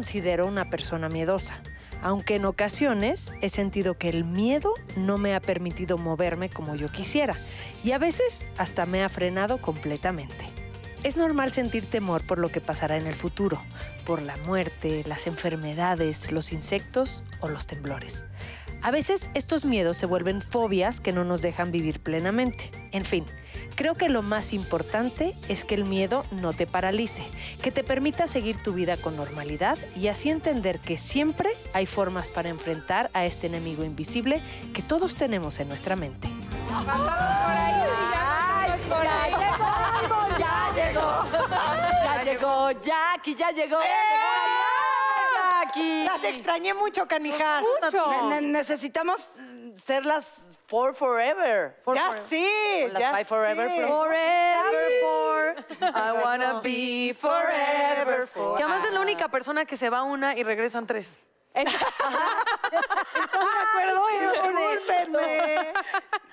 Considero una persona miedosa, aunque en ocasiones he sentido que el miedo no me ha permitido moverme como yo quisiera y a veces hasta me ha frenado completamente. Es normal sentir temor por lo que pasará en el futuro, por la muerte, las enfermedades, los insectos o los temblores. A veces estos miedos se vuelven fobias que no nos dejan vivir plenamente. En fin, creo que lo más importante es que el miedo no te paralice, que te permita seguir tu vida con normalidad y así entender que siempre hay formas para enfrentar a este enemigo invisible que todos tenemos en nuestra mente. Pasamos por ahí, ya por ahí. ya llegó. Ya llegó Jackie, ya llegó. Ya llegó Jackie. Las extrañé mucho, canijas. Ne- ne- necesitamos ser las four forever. For Ya forever. sí, O las ya five forever. sí. Forever for. I wanna be forever for. Que además es la única persona que se va una y regresan tres. Discúlpenme.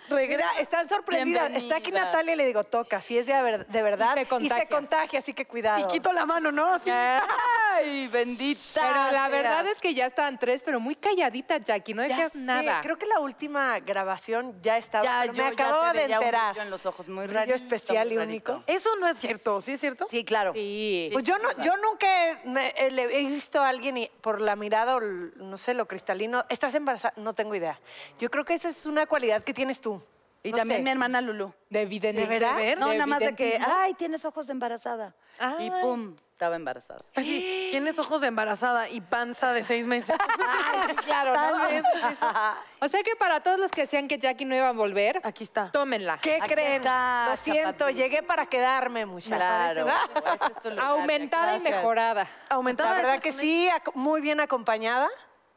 Mira, están sorprendidas. Está aquí. Natalia y le digo, toca, si es de, de verdad. Y se contagia. contagia, así que cuidado. Y quito la mano, ¿no? Así. Ay, bendita. Pero la sea. verdad es que ya estaban tres, pero muy calladita, Jackie. No Ya decías sé, nada. Creo que la última grabación ya estaba, Ya, pero yo me ya acababa te de veía un enterar. brillo en los ojos muy rarito, especial muy y único. Eso no es cierto, ¿sí es cierto? Sí, claro. Sí. Pues yo no, yo nunca he, me- he- le- he visto a alguien y por la mirada o no sé, lo cristalino, estás embarazada, no tengo idea. Yo creo que esa es una cualidad que tienes tú. Y No también sé. mi hermana Lulu. De evidente. ¿De veras? No, nada más de que, ay, tienes ojos de embarazada. Y pum, estaba embarazada. Así, tienes ojos de embarazada y panza de seis meses. Ay, claro, Tal vez. O sea que para todos los que decían que Jackie no iba a volver, Aquí está. tómenla. ¿Qué Aquí creen? está, Lo siento, llegué para quedarme, muchachos. Claro. Este es tu lugar, Aumentada y Gracias. mejorada. Aumentada. La verdad que sí, ac- muy bien acompañada,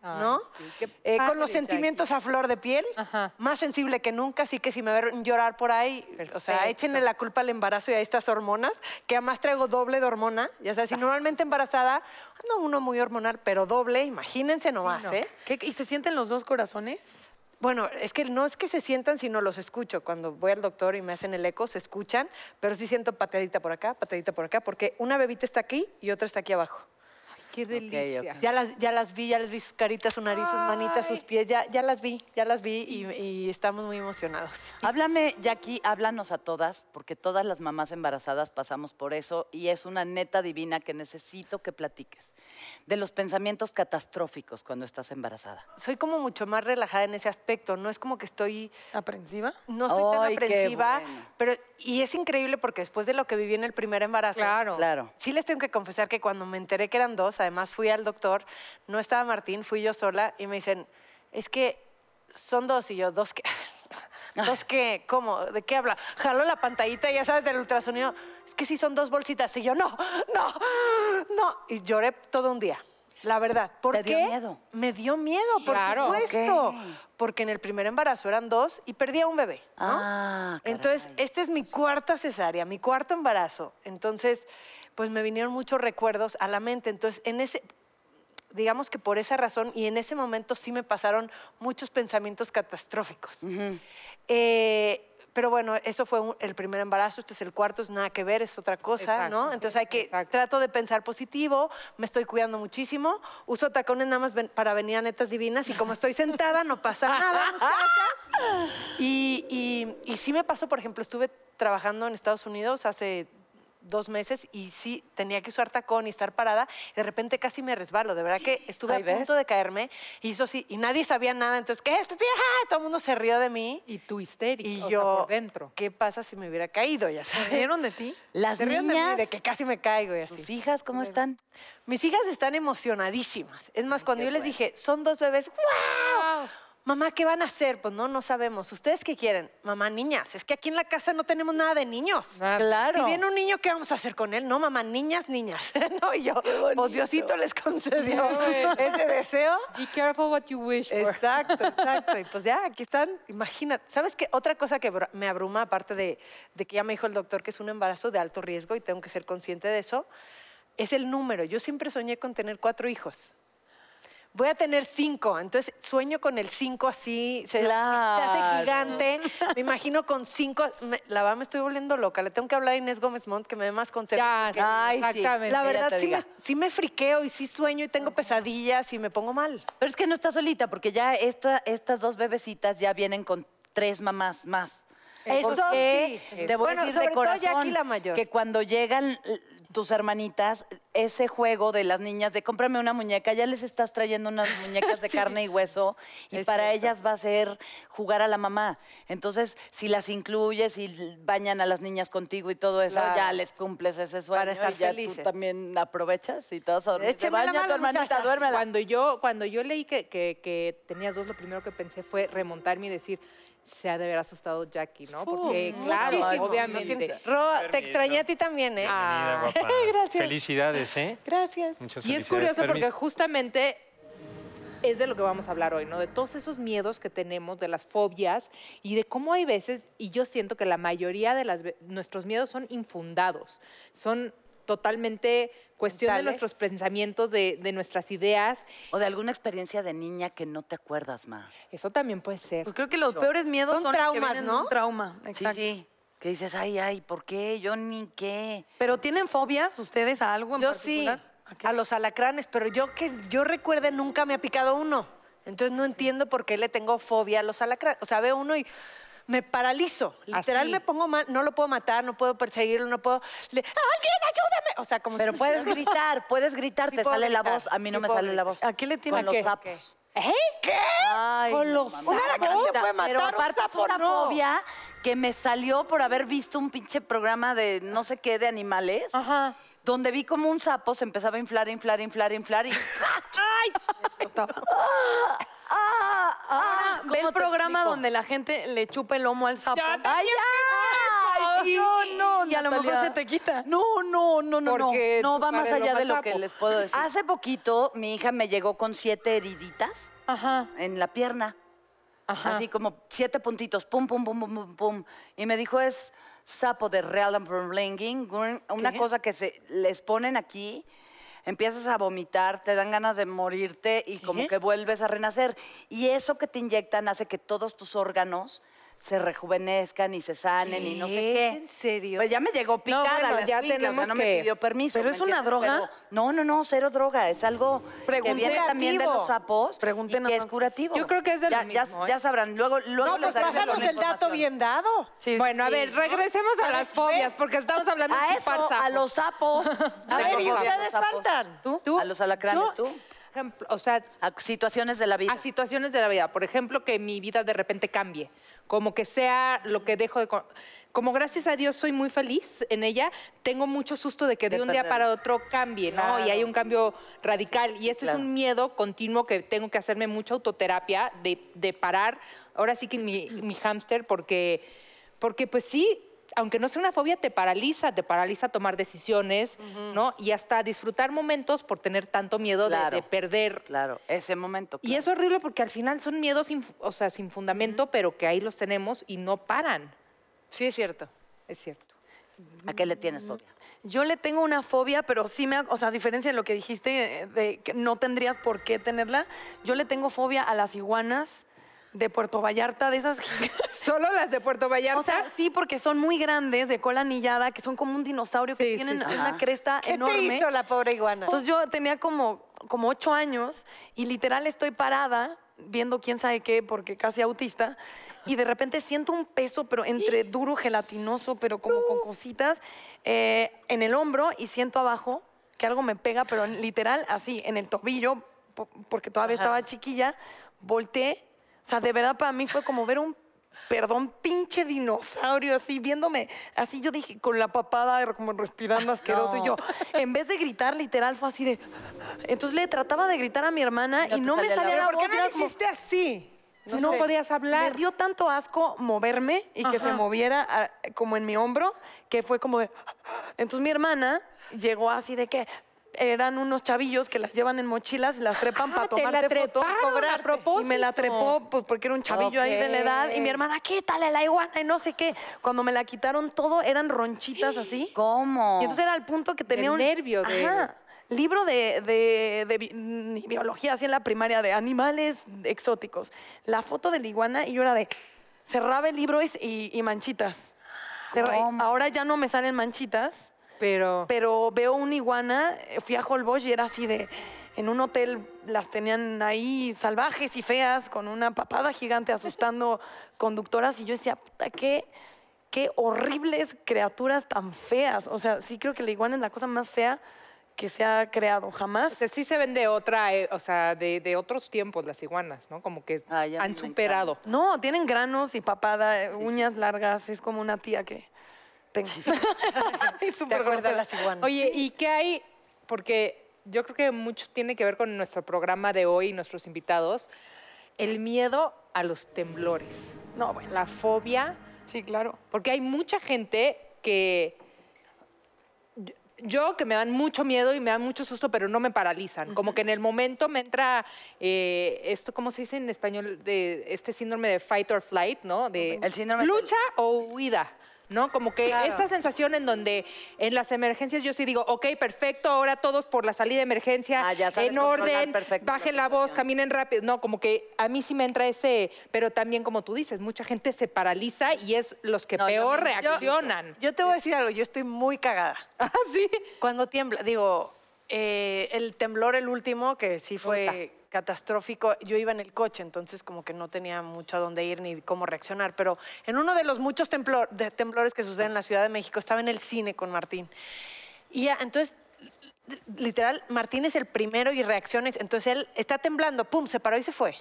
¿no? sí, Eh, con los sentimientos a flor de piel, Ajá. más sensible que nunca, así que si me ven llorar por ahí, o sea, Perfecto. échenle la culpa al embarazo y a estas hormonas, que además traigo doble de hormona, ya sabes, si normalmente embarazada, ando uno muy hormonal, pero doble, imagínense nomás, no. ¿eh? ¿Qué- ¿Y se sienten los dos corazones? Bueno, es que no es que se sientan, sino los escucho. Cuando voy al doctor y me hacen el eco, se escuchan, pero sí siento pateadita por acá, pateadita por acá, porque una bebita está aquí y otra está aquí abajo. Qué delicia. Ya las, ya las vi, ya les vi sus caritas, su nariz, sus manitas, sus pies, ya, ya las vi, ya las vi y, y estamos muy emocionados. Háblame, Jackie, háblanos a todas, porque todas las mamás embarazadas pasamos por eso y es una neta divina que necesito que platiques de los pensamientos catastróficos cuando estás embarazada. Soy como mucho más relajada en ese aspecto, no es como que estoy, ¿Aprensiva? no soy tan aprensiva, bueno. pero y es increíble porque después de lo que viví en el primer embarazo, Claro. Claro. Sí les tengo que confesar que cuando me enteré que eran dos, además fui al doctor, no estaba Martín, fui yo sola y me dicen, es que son dos y yo, dos que... ¿Dos qué? ¿Cómo? ¿De qué habla? Jaló la pantallita, ya sabes, del ultrasonido. Es que sí son dos bolsitas. Y yo, no, no, no. Y lloré todo un día, la verdad. ¿Por ¿Te dio qué? miedo? Me dio miedo, por Claro. supuesto. Ok. Porque en el primer embarazo eran dos y perdí a un bebé. ¿no? Ah. Entonces, esta es mi cuarta cesárea, mi cuarto embarazo. Entonces, pues me vinieron muchos recuerdos a la mente. Entonces, en ese, digamos que por esa razón y en ese momento sí me pasaron muchos pensamientos catastróficos. Eh, pero bueno, eso fue un- el primer embarazo, este es el cuarto, es nada que ver, es otra cosa, Exacto, ¿no? Entonces hay que, exacto. trato de pensar positivo, me estoy cuidando muchísimo, uso tacones nada más ven- para venir a netas divinas y como estoy sentada no pasa nada, muchachas. Y, y, y sí me pasó, por ejemplo, estuve trabajando en Estados Unidos hace dos meses y sí tenía que usar tacón y estar parada. de repente casi me resbalo. De verdad que estuve a punto ¿ves? de caerme y eso sí, y nadie sabía nada. Entonces, ¿qué? Esto, ¡Ah! Todo el mundo se rió de mí. Y tú histérica, Y o sea, yo, por dentro. ¿qué pasa si me hubiera caído? Ya ¿Se sabes. rieron de ti? Las Se ríen de mí, niñas, de que casi me caigo y así. tus hijas, ¿cómo están? Mis hijas están emocionadísimas. Es más, cuando yo les dije, son dos bebés, ¡wow! Mamá, ¿qué van a hacer? Pues no, no sabemos. ¿Ustedes qué quieren? Mamá, niñas. Es que aquí en la casa no tenemos nada de niños. Claro. Si viene un niño, ¿qué vamos a hacer con él? No, mamá, niñas, niñas. no, y yo, pues Diosito les concedió ese deseo. Be careful what you wish for. Exacto, exacto. Y pues ya, aquí están. Imagínate. ¿Sabes qué? Otra cosa que me abruma, aparte de, de que ya me dijo el doctor que es un embarazo de alto riesgo y tengo que ser consciente de eso, es el número. Yo siempre soñé con tener cuatro hijos. Voy a tener cinco. Entonces sueño con el cinco así, se, hace gigante. Me imagino con cinco. me- la verdad me estoy volviendo loca. Le tengo que hablar a Inés Gómez Montt que me dé más consejos. Ya, Ay, sí. exactamente. la ella verdad sí me, sí friqueo y sí sueño y tengo pesadillas y me pongo mal. Pero es que no está solita, porque ya esta- estas dos bebecitas ya vienen con tres mamás más. Eso sí. Voy Bueno, a decir sobre de todo corazón Jackie la mayor. que cuando llegan tus hermanitas, ese juego de las niñas de cómprame una muñeca, ya les estás trayendo unas muñecas de carne y hueso y Es para cierto. ellas va a ser jugar a la mamá. Entonces, si las incluyes y bañan a las niñas contigo y todo eso, Claro. ya les cumples ese sueño Para estar y ya felices. tú también aprovechas y te vas a dormir. Te tu hermanita, duérmela. Cuando yo, cuando yo leí que, que- que tenías dos, lo primero que pensé fue remontarme y decir, se ha de haber asustado Jackie, ¿no? Porque, claro, Muchísimo. obviamente. Ro, te extrañé a ti también, ¿eh? Ah. Gracias. Felicidades, ¿eh? Gracias. Muchas Y es curioso porque justamente es de lo que vamos a hablar hoy, ¿no? De todos esos miedos que tenemos, de las fobias y de cómo hay veces, y yo siento que la mayoría de las, nuestros miedos son infundados, son totalmente cuestión de nuestros pensamientos, de, de nuestras ideas. O de alguna experiencia de niña que no te acuerdas, ma. Eso también puede ser. Pues creo que los peores miedos Son son, los que traumas, ¿no? un trauma. Sí, Exacto. sí. Que dices, ay, ay, ¿por qué? Yo ni qué. Pero ¿tienen fobias ustedes a algo en Yo sí, particular? ¿A qué? a los alacranes, pero yo que yo recuerde nunca me ha picado uno. Entonces no entiendo por qué le tengo fobia a los alacranes. O sea, veo uno y me paralizo. Literal Así. me pongo mal, no lo puedo matar, no puedo perseguirlo, no puedo. le- ¡Alguien ayúdame! O sea, como Pero si- puedes gritar, puedes gritar, Sí te sale la voz. A mí no me sale la voz. ¿A qué le tiene Con los sapos. ¿Eh? ¿Qué? Ay, Con no, los- mamá, un alacrán te puede matar, Pero un aparte sapo es una no. fobia que me salió por haber visto un pinche programa de no sé qué de animales. Ajá. Donde vi como un sapo se empezaba a inflar, inflar, inflar, inflar y. ¡Ah! Ah, ve ¿cómo el te programa explico? donde la gente le chupa el lomo al sapo. Ya ¡Ay, ay! Y- No, no, y a lo mejor se te quita. No, no, no, no, no. No, va más el allá de lo que les puedo decir. Hace poquito mi hija me llegó con siete heriditas Ajá. en la pierna. Ajá. Así como siete puntitos, pum, pum, pum, pum, pum, pum. Y me dijo, es sapo de Real una ¿Qué? cosa que se les ponen aquí, empiezas a vomitar, te dan ganas de morirte y como ¿Qué? que vuelves a renacer. Y eso que te inyectan hace que todos tus órganos se rejuvenezcan y se sanen y no sé ¿Qué? ¿En serio? Pues ya me llegó picada bueno, la ya escuincla, o sea, tenemos no que- me pidió permiso. ¿Pero ¿me es una droga? Pero- no, no, no, cero droga. Es algo que Pregunté. viene también de los sapos Pregunté y que es curativo. Yo creo que es de lo ya, ¿eh? ya sabrán. Luego, luego No, pues la el dato bien dado. Sí, Bueno, a ver, regresemos a A las fobias, porque estamos hablando de chupar eso, a los sapos. A ver, y ustedes faltan. ¿Tú? ¿Tú? A los alacranes, ¿tú? Ejemplo, o sea, A situaciones de la vida. a situaciones de la vida. Por ejemplo, que mi vida de repente cambie. Como que sea lo que dejo de... co- Como gracias a Dios soy muy feliz en ella, tengo mucho susto de que de, De un día para otro cambie, ¿no? Y hay un cambio radical. y ese claro. es un miedo continuo que tengo que hacerme mucha autoterapia de, de parar. Ahora sí que mi, mi hámster, porque, porque pues sí, aunque no sea una fobia, te paraliza, te paraliza tomar decisiones, ¿no? Y hasta disfrutar momentos por tener tanto miedo de- Claro. de perder Claro, ese momento. y es horrible porque al final son miedos sin, o sea, sin fundamento, pero que ahí los tenemos y no paran. Sí, es cierto. Es cierto. ¿A qué le tienes fobia? Yo le tengo una fobia, pero sí me, o sea, a diferencia de lo que dijiste, eh, de que no tendrías por qué tenerla, yo le tengo fobia a las iguanas de Puerto Vallarta, de esas. ¿Solo las de Puerto Vallarta? O sea, sí, porque son muy grandes, de cola anillada, que son como un dinosaurio que Sí, tienen sí. una Ajá. cresta ¿Qué enorme. te hizo la pobre iguana? Entonces yo tenía como, como ocho años y literal estoy parada viendo quién sabe qué, porque casi autista, y de repente siento un peso, pero entre duro, gelatinoso, pero como con cositas, eh, en el hombro y siento abajo que algo me pega, pero literal así, en el tobillo, po- porque todavía estaba chiquilla, volteé, o sea, de verdad para mí fue como ver un perdón, pinche dinosaurio, así viéndome. Así yo dije, con la papada, como respirando asqueroso. Y yo, en vez de gritar, literal, fue así de. Entonces le trataba de gritar a mi hermana No y no me salía la salía ¿Pero la por qué voz. no como- hiciste así? No, sé. podías me hablar. dio tanto asco moverme y que se moviera como en mi hombro, que fue como de... Entonces mi hermana llegó así de que eran unos chavillos que las llevan en mochilas y las trepan para Ah, la tomarte fotos. cobrarte. Y me la trepó pues porque era un chavillo ahí de la edad. Y mi hermana, quítale la iguana y no sé qué. Cuando me la quitaron todo eran ronchitas así. ¿Cómo? Y entonces era el punto que tenía Del un... nervio de- Ajá. libro de, de- de bi- biología, así en la primaria, de animales exóticos. La foto de la iguana y yo era de, cerraba el libro y, y- manchitas. Cerra- ahora ya no me salen manchitas, Pero, pero veo una iguana, fui a Holbox y era así de, en un hotel las tenían ahí salvajes y feas, con una papada gigante asustando conductoras y yo decía, puta, qué, qué horribles criaturas tan feas. O sea, sí creo que la iguana es la cosa más fea que se ha creado, jamás. o sea, sí se ven de otra, eh, o sea, de, de otros tiempos las iguanas, ¿no? Como que Ay, han superado. No, tienen granos y papada, eh, uñas largas, es como una tía que tengo. Y ¿Te súper acuerdas grosera. las iguanas? Oye, ¿y qué hay? Porque yo creo que mucho tiene que ver con nuestro programa de hoy y nuestros invitados. El miedo a los temblores, No, bueno, la fobia, sí, claro. porque hay mucha gente que yo- que me dan mucho miedo y me dan mucho susto, pero no me paralizan. Como que en el momento me entra eh, esto, ¿cómo se dice en español? De este síndrome de fight or flight, ¿no? De El síndrome lucha o huida. ¿No? Como que esta sensación en donde en las emergencias yo sí digo, ok, perfecto, ahora todos por la salida de emergencia, Ah, ya sabes en orden, la bajen la voz, caminen rápido. No, como que a mí sí me entra ese, pero también como tú dices, mucha gente se paraliza y es los que No, peor yo- reaccionan. Yo te voy a decir algo, yo estoy muy cagada. Ah, sí. Cuando tiembla, digo, eh, el temblor, el último, que sí fue catastrófico, yo iba en el coche, entonces como que no tenía mucho a dónde ir ni cómo reaccionar, pero en uno de los muchos temblor- de temblores que suceden en la Ciudad de México, estaba en el cine con Martín. Y ya, entonces, li- literal, Martín es el primero y reacciones, entonces él está temblando, pum, se paró y se fue.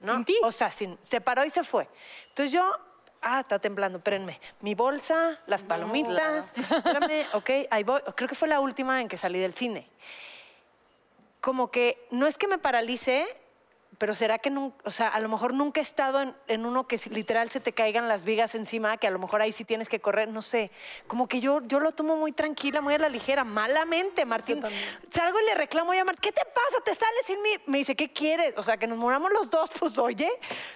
¿no? ¿Sin ti? O sea, sin, se paró y se fue. Entonces yo, ah, está temblando, espérenme. Mi bolsa, las palomitas, espérame, ok, ahí voy. Creo que fue la última en que salí del cine. Como que no es que me paralice, pero será que nunca, o sea, a lo mejor nunca he estado en, en uno que literal se te caigan las vigas encima, que a lo mejor ahí sí tienes que correr, no sé. Como que yo, yo lo tomo muy tranquila, muy a la ligera, malamente, Martín. Salgo y le reclamo a Martín, ¿qué te pasa? ¿Te sales sin mí? Me dice, ¿qué quieres? O sea, que nos moramos los dos, pues oye,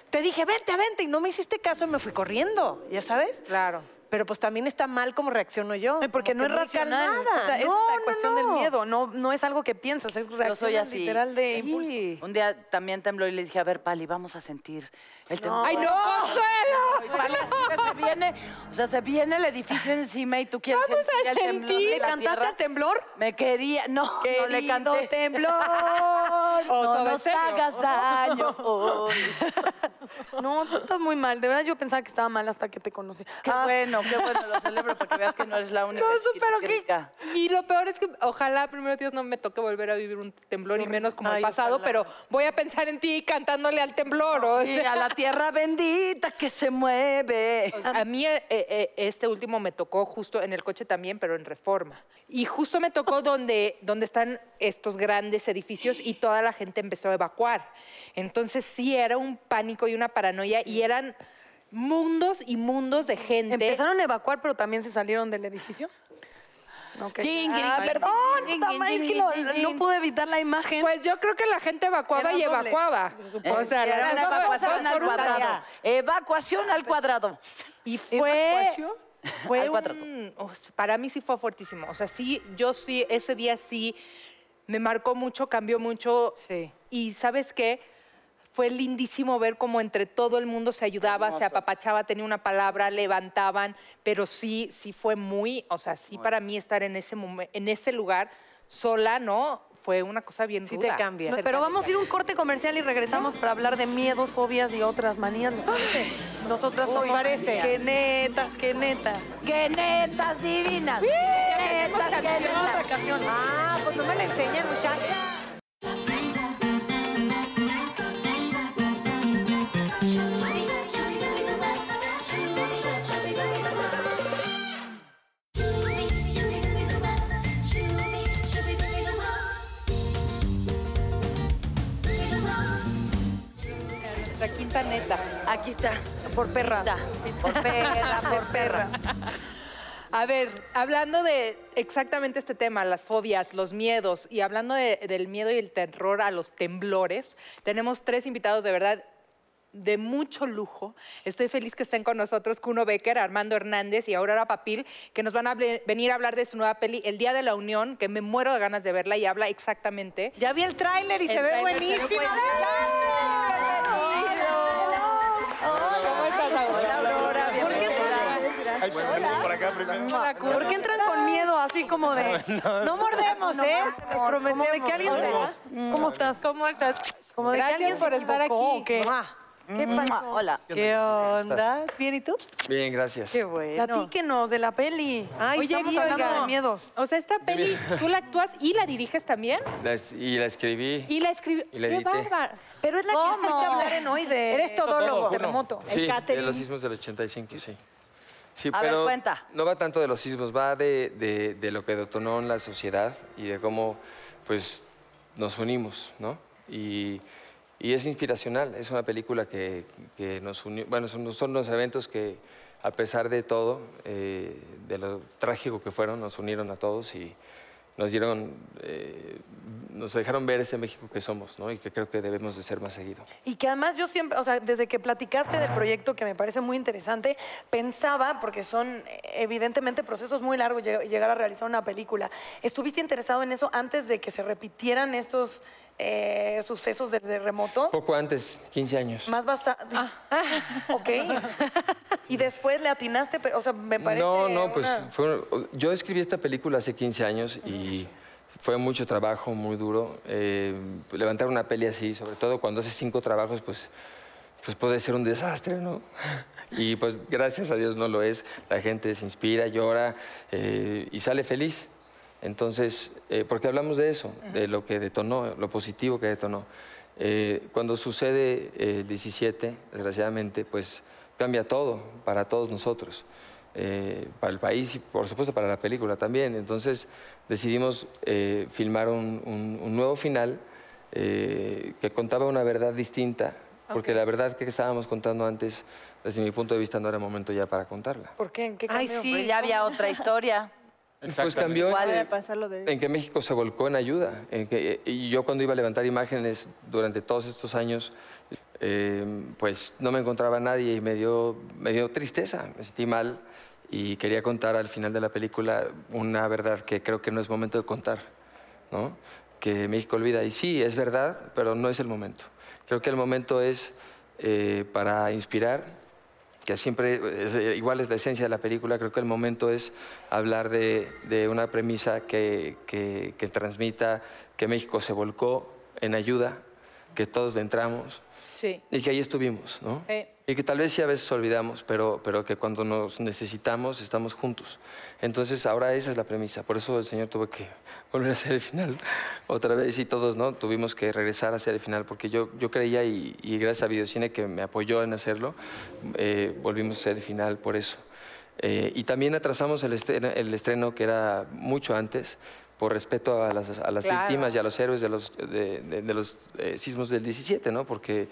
te dije, vente, vente, y no me hiciste caso y me fui corriendo, ¿ya sabes? Claro. Pero pues también está mal como reacciono yo. Ay, Porque no es racional. nada. O sea, No, es la no, cuestión del no. miedo. No, no es algo que piensas, es reacción soy así. literal de Sí. impulso. Un día también tembló y le dije, a ver, Pali, vamos a sentir el temblor. ¡Ay, no, Consuelo! Pali, así que se viene, o sea, se viene el edificio encima y tú quieres Vamos a sentir el temblor sentir. de ¿Le la cantaste tierra. al temblor? Me quería, no, no le Querido canté. temblor. No nos serio. hagas daño. hoy. No, tú estás muy mal. De verdad yo pensaba que estaba mal hasta que te conocí. Qué Ah, bueno, qué bueno, lo celebro para que veas que no eres la única. No, su- pero qué. chiquitirica. Y lo peor es que ojalá, primero Dios, no me toque volver a vivir un temblor y menos como el pasado, ojalá. pero voy a pensar en ti cantándole al temblor. o Sí, sea. a la tierra bendita que se mueve. A mí eh, eh, este último me tocó justo en el coche también, pero en reforma. Y justo me tocó donde, donde están estos grandes edificios y toda la gente empezó a evacuar. Entonces sí era un pánico y una paranoia y eran mundos y mundos de gente. Empezaron a evacuar, pero también se salieron del edificio. Ok. Jing, jing, Ah, perdón, es que lo- no pude evitar la imagen. Pues yo creo que la gente evacuaba Era y doble, evacuaba. O sea, Era dos evacuación al cuadrado. Evacuación al cuadrado. Y fue, ¿Evacuación? fue Al cuadrado. un- para mí sí fue fuertísimo. O sea, sí, yo sí, ese día sí me marcó mucho, cambió mucho. Sí. Y ¿sabes qué? Fue lindísimo ver cómo entre todo el mundo se ayudaba, se apapachaba, tenía una palabra, levantaban, pero sí, sí fue muy, o sea, sí para mí estar en ese momen- en ese lugar sola, ¿no? Fue una cosa bien Sí ruda. te cambia. No, pero vamos a ir a un corte comercial y regresamos para hablar de miedos, fobias y otras manías. ¿les parece? Nosotras Uy, somos parece. que netas, que netas. ¡Qué netas divinas! ¡Qué netas, qué netas! Ah, pues no me la enseñan, muchacha. Aquí está. Por perra. Está. Por perra, por perra. A ver, hablando de exactamente este tema, las fobias, los miedos, y hablando de- del miedo y el terror a los temblores, tenemos tres invitados de verdad de mucho lujo. Estoy feliz que estén con nosotros Kuno Becker, Armando Hernández y Aurora Papil, que nos van a hable- venir a hablar de su nueva peli, El Día de la Unión, que me muero de ganas de verla y habla exactamente. Ya vi el tráiler y El se ve tráiler se ve buenísimo. buenísimo. ¿Cómo estás, Aurora? ¿Por qué Ay, pues, por acá primero. Hola, Kuno. ¿Por qué entran con miedo así como de... No mordemos, ¿eh? Como prometemos. de que alguien te... ¿Cómo estás? ¿Cómo estás? Como de que Gracias alguien por estar aquí. ¿o qué? ¿Qué pasó? Hola. ¿Qué onda? ¿Bien y tú? Bien, gracias. Qué bueno. Platíquenos de la peli. Ay, Oye, estamos hablando oiga, de miedos. O sea, esta peli, tú la actúas y la diriges también. La es- y la escribí. Y la escribió. Y la ¡Qué bárbaro! Pero es la que ¿Cómo? fuiste a hablar en hoy de... Eres todólogo. Terremoto. Sí, el de los sismos del 85, sí. Sí, A ver, pero cuenta. no va tanto de los sismos, va de, de- de lo que detonó en la sociedad y de cómo pues nos unimos, ¿no? Y, y es inspiracional, es una película que, que nos unió, bueno, son, son los eventos que a pesar de todo, eh, de lo trágico que fueron, nos unieron a todos y nos dieron, eh, nos dejaron ver ese México que somos, ¿no? Y que creo que debemos de ser más seguido. Y que además yo siempre, o sea, desde que platicaste del proyecto, que me parece muy interesante, pensaba, porque son evidentemente procesos muy largos lleg- llegar a realizar una película, ¿estuviste interesado en eso antes de que se repitieran estos eh, sucesos de terremoto? Poco antes, 15 años. Más basado. ok. y después le atinaste, pero, o sea, me parece. No, no, pues una- fue un- yo escribí esta película hace 15 años y fue mucho trabajo, muy duro. Eh, levantar una peli así, sobre todo cuando haces cinco trabajos, pues, pues puede ser un desastre, ¿no? Y pues gracias a Dios no lo es. La gente se inspira, llora eh, y sale feliz. Entonces, eh, porque hablamos de eso, de lo que detonó, lo positivo que detonó. Eh, cuando sucede eh, el 17, desgraciadamente, pues cambia todo para todos nosotros, eh, para el país y por supuesto para la película también. Entonces decidimos eh, filmar un, un- un nuevo final eh, que contaba una verdad distinta, porque la verdad que estábamos contando antes, desde mi punto de vista, no era momento ya para contarla. ¿Por qué? ¿En qué Ay, sí. Ya había otra historia. Pues cambió en ¿Cuál? que, de- en que México se volcó en ayuda. En que, y yo cuando iba a levantar imágenes durante todos estos años, eh, pues no me encontraba nadie y me dio, me dio tristeza, me sentí mal y quería contar al final de la película una verdad que creo que no es momento de contar, ¿no? Que México olvida. Y sí, es verdad, pero no es el momento. Creo que el momento es eh, para inspirar, que siempre, es, eh, igual es la esencia de la película, creo que el momento es hablar de, una premisa que, que- transmita que México se volcó en ayuda, que todos entramos Sí. y que ahí estuvimos, ¿no? Y que tal vez sí a veces olvidamos, pero, pero que cuando nos necesitamos estamos juntos. Entonces ahora esa es la premisa, por eso el Señor tuvo que volver a hacer el final otra vez y todos, ¿no? Tuvimos que regresar a hacer el final porque yo, yo creía y, y gracias a Videocine que me apoyó en hacerlo, eh, volvimos a hacer el final por eso. Eh, y también atrasamos el estreno, el estreno que era mucho antes por respeto a las, a las Claro. víctimas y a los héroes de los, de, de- de los eh, sismos del 17, ¿no? Porque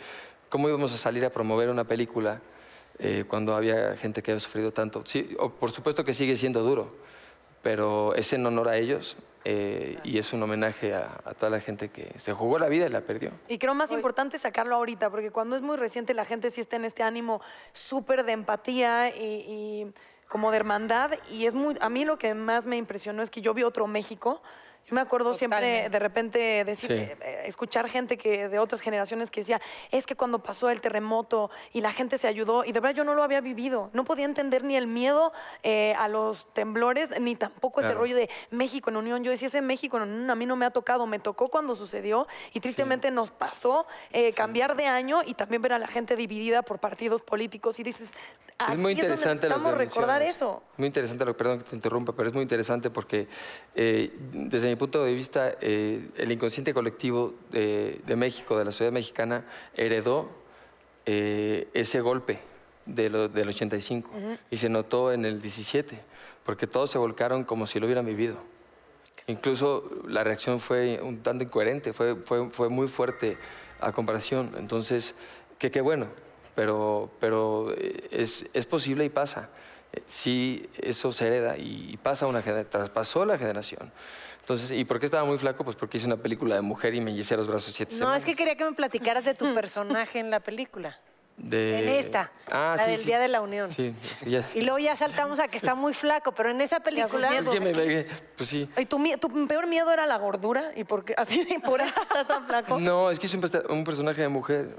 ¿cómo íbamos a salir a promover una película eh, cuando había gente que había sufrido tanto? Sí, o- por supuesto que sigue siendo duro, pero es en honor a ellos eh, y es un homenaje a, a toda la gente que se jugó la vida y la perdió. Y creo más importante sacarlo ahorita, porque cuando es muy reciente la gente sí está en este ánimo súper de empatía y, y como de hermandad. Y es muy, a mí lo que más me impresionó es que yo vi otro México. Yo me acuerdo siempre de repente decir, Sí. eh, eh, escuchar gente que de otras generaciones que decía, es que cuando pasó el terremoto y la gente se ayudó, y de verdad yo no lo había vivido, no podía entender ni el miedo eh, a los temblores, ni tampoco ese Claro. rollo de México en unión. Yo decía, ese México en unión a mí no me ha tocado, me tocó cuando sucedió y tristemente nos pasó eh, cambiar de año y también ver a la gente dividida por partidos políticos y dices, Es muy "Así donde interesante lo que necesitamos recordar eso. Muy interesante, lo, perdón que te interrumpa, pero es muy interesante porque eh, desde mi punto de vista eh, el inconsciente colectivo de, de México, de la sociedad mexicana, heredó eh, ese golpe de lo- del 85 y se notó en el 17, porque todos se volcaron como si lo hubieran vivido. Incluso la reacción fue un tanto incoherente, fue, fue, fue muy fuerte a comparación. Entonces, que qué bueno, pero, pero eh, es, es posible y pasa. Sí, eso se hereda y pasa una gener- traspasó la generación. Entonces, ¿y por qué estaba muy flaco? Pues porque hice una película de mujer y me hice los brazos siete No, semanas. es que quería que me platicaras de tu personaje en la película. De... En esta, Ah, la sí, del sí. Día de la Unión. Sí, sí, ya. Y luego ya saltamos a que está muy flaco, pero en esa película... Es que me pegué, pues sí. ¿Y tu, tu peor miedo era la gordura? ¿Y por qué? Así, por eso estás tan flaco. No, es que es un, un personaje de mujer.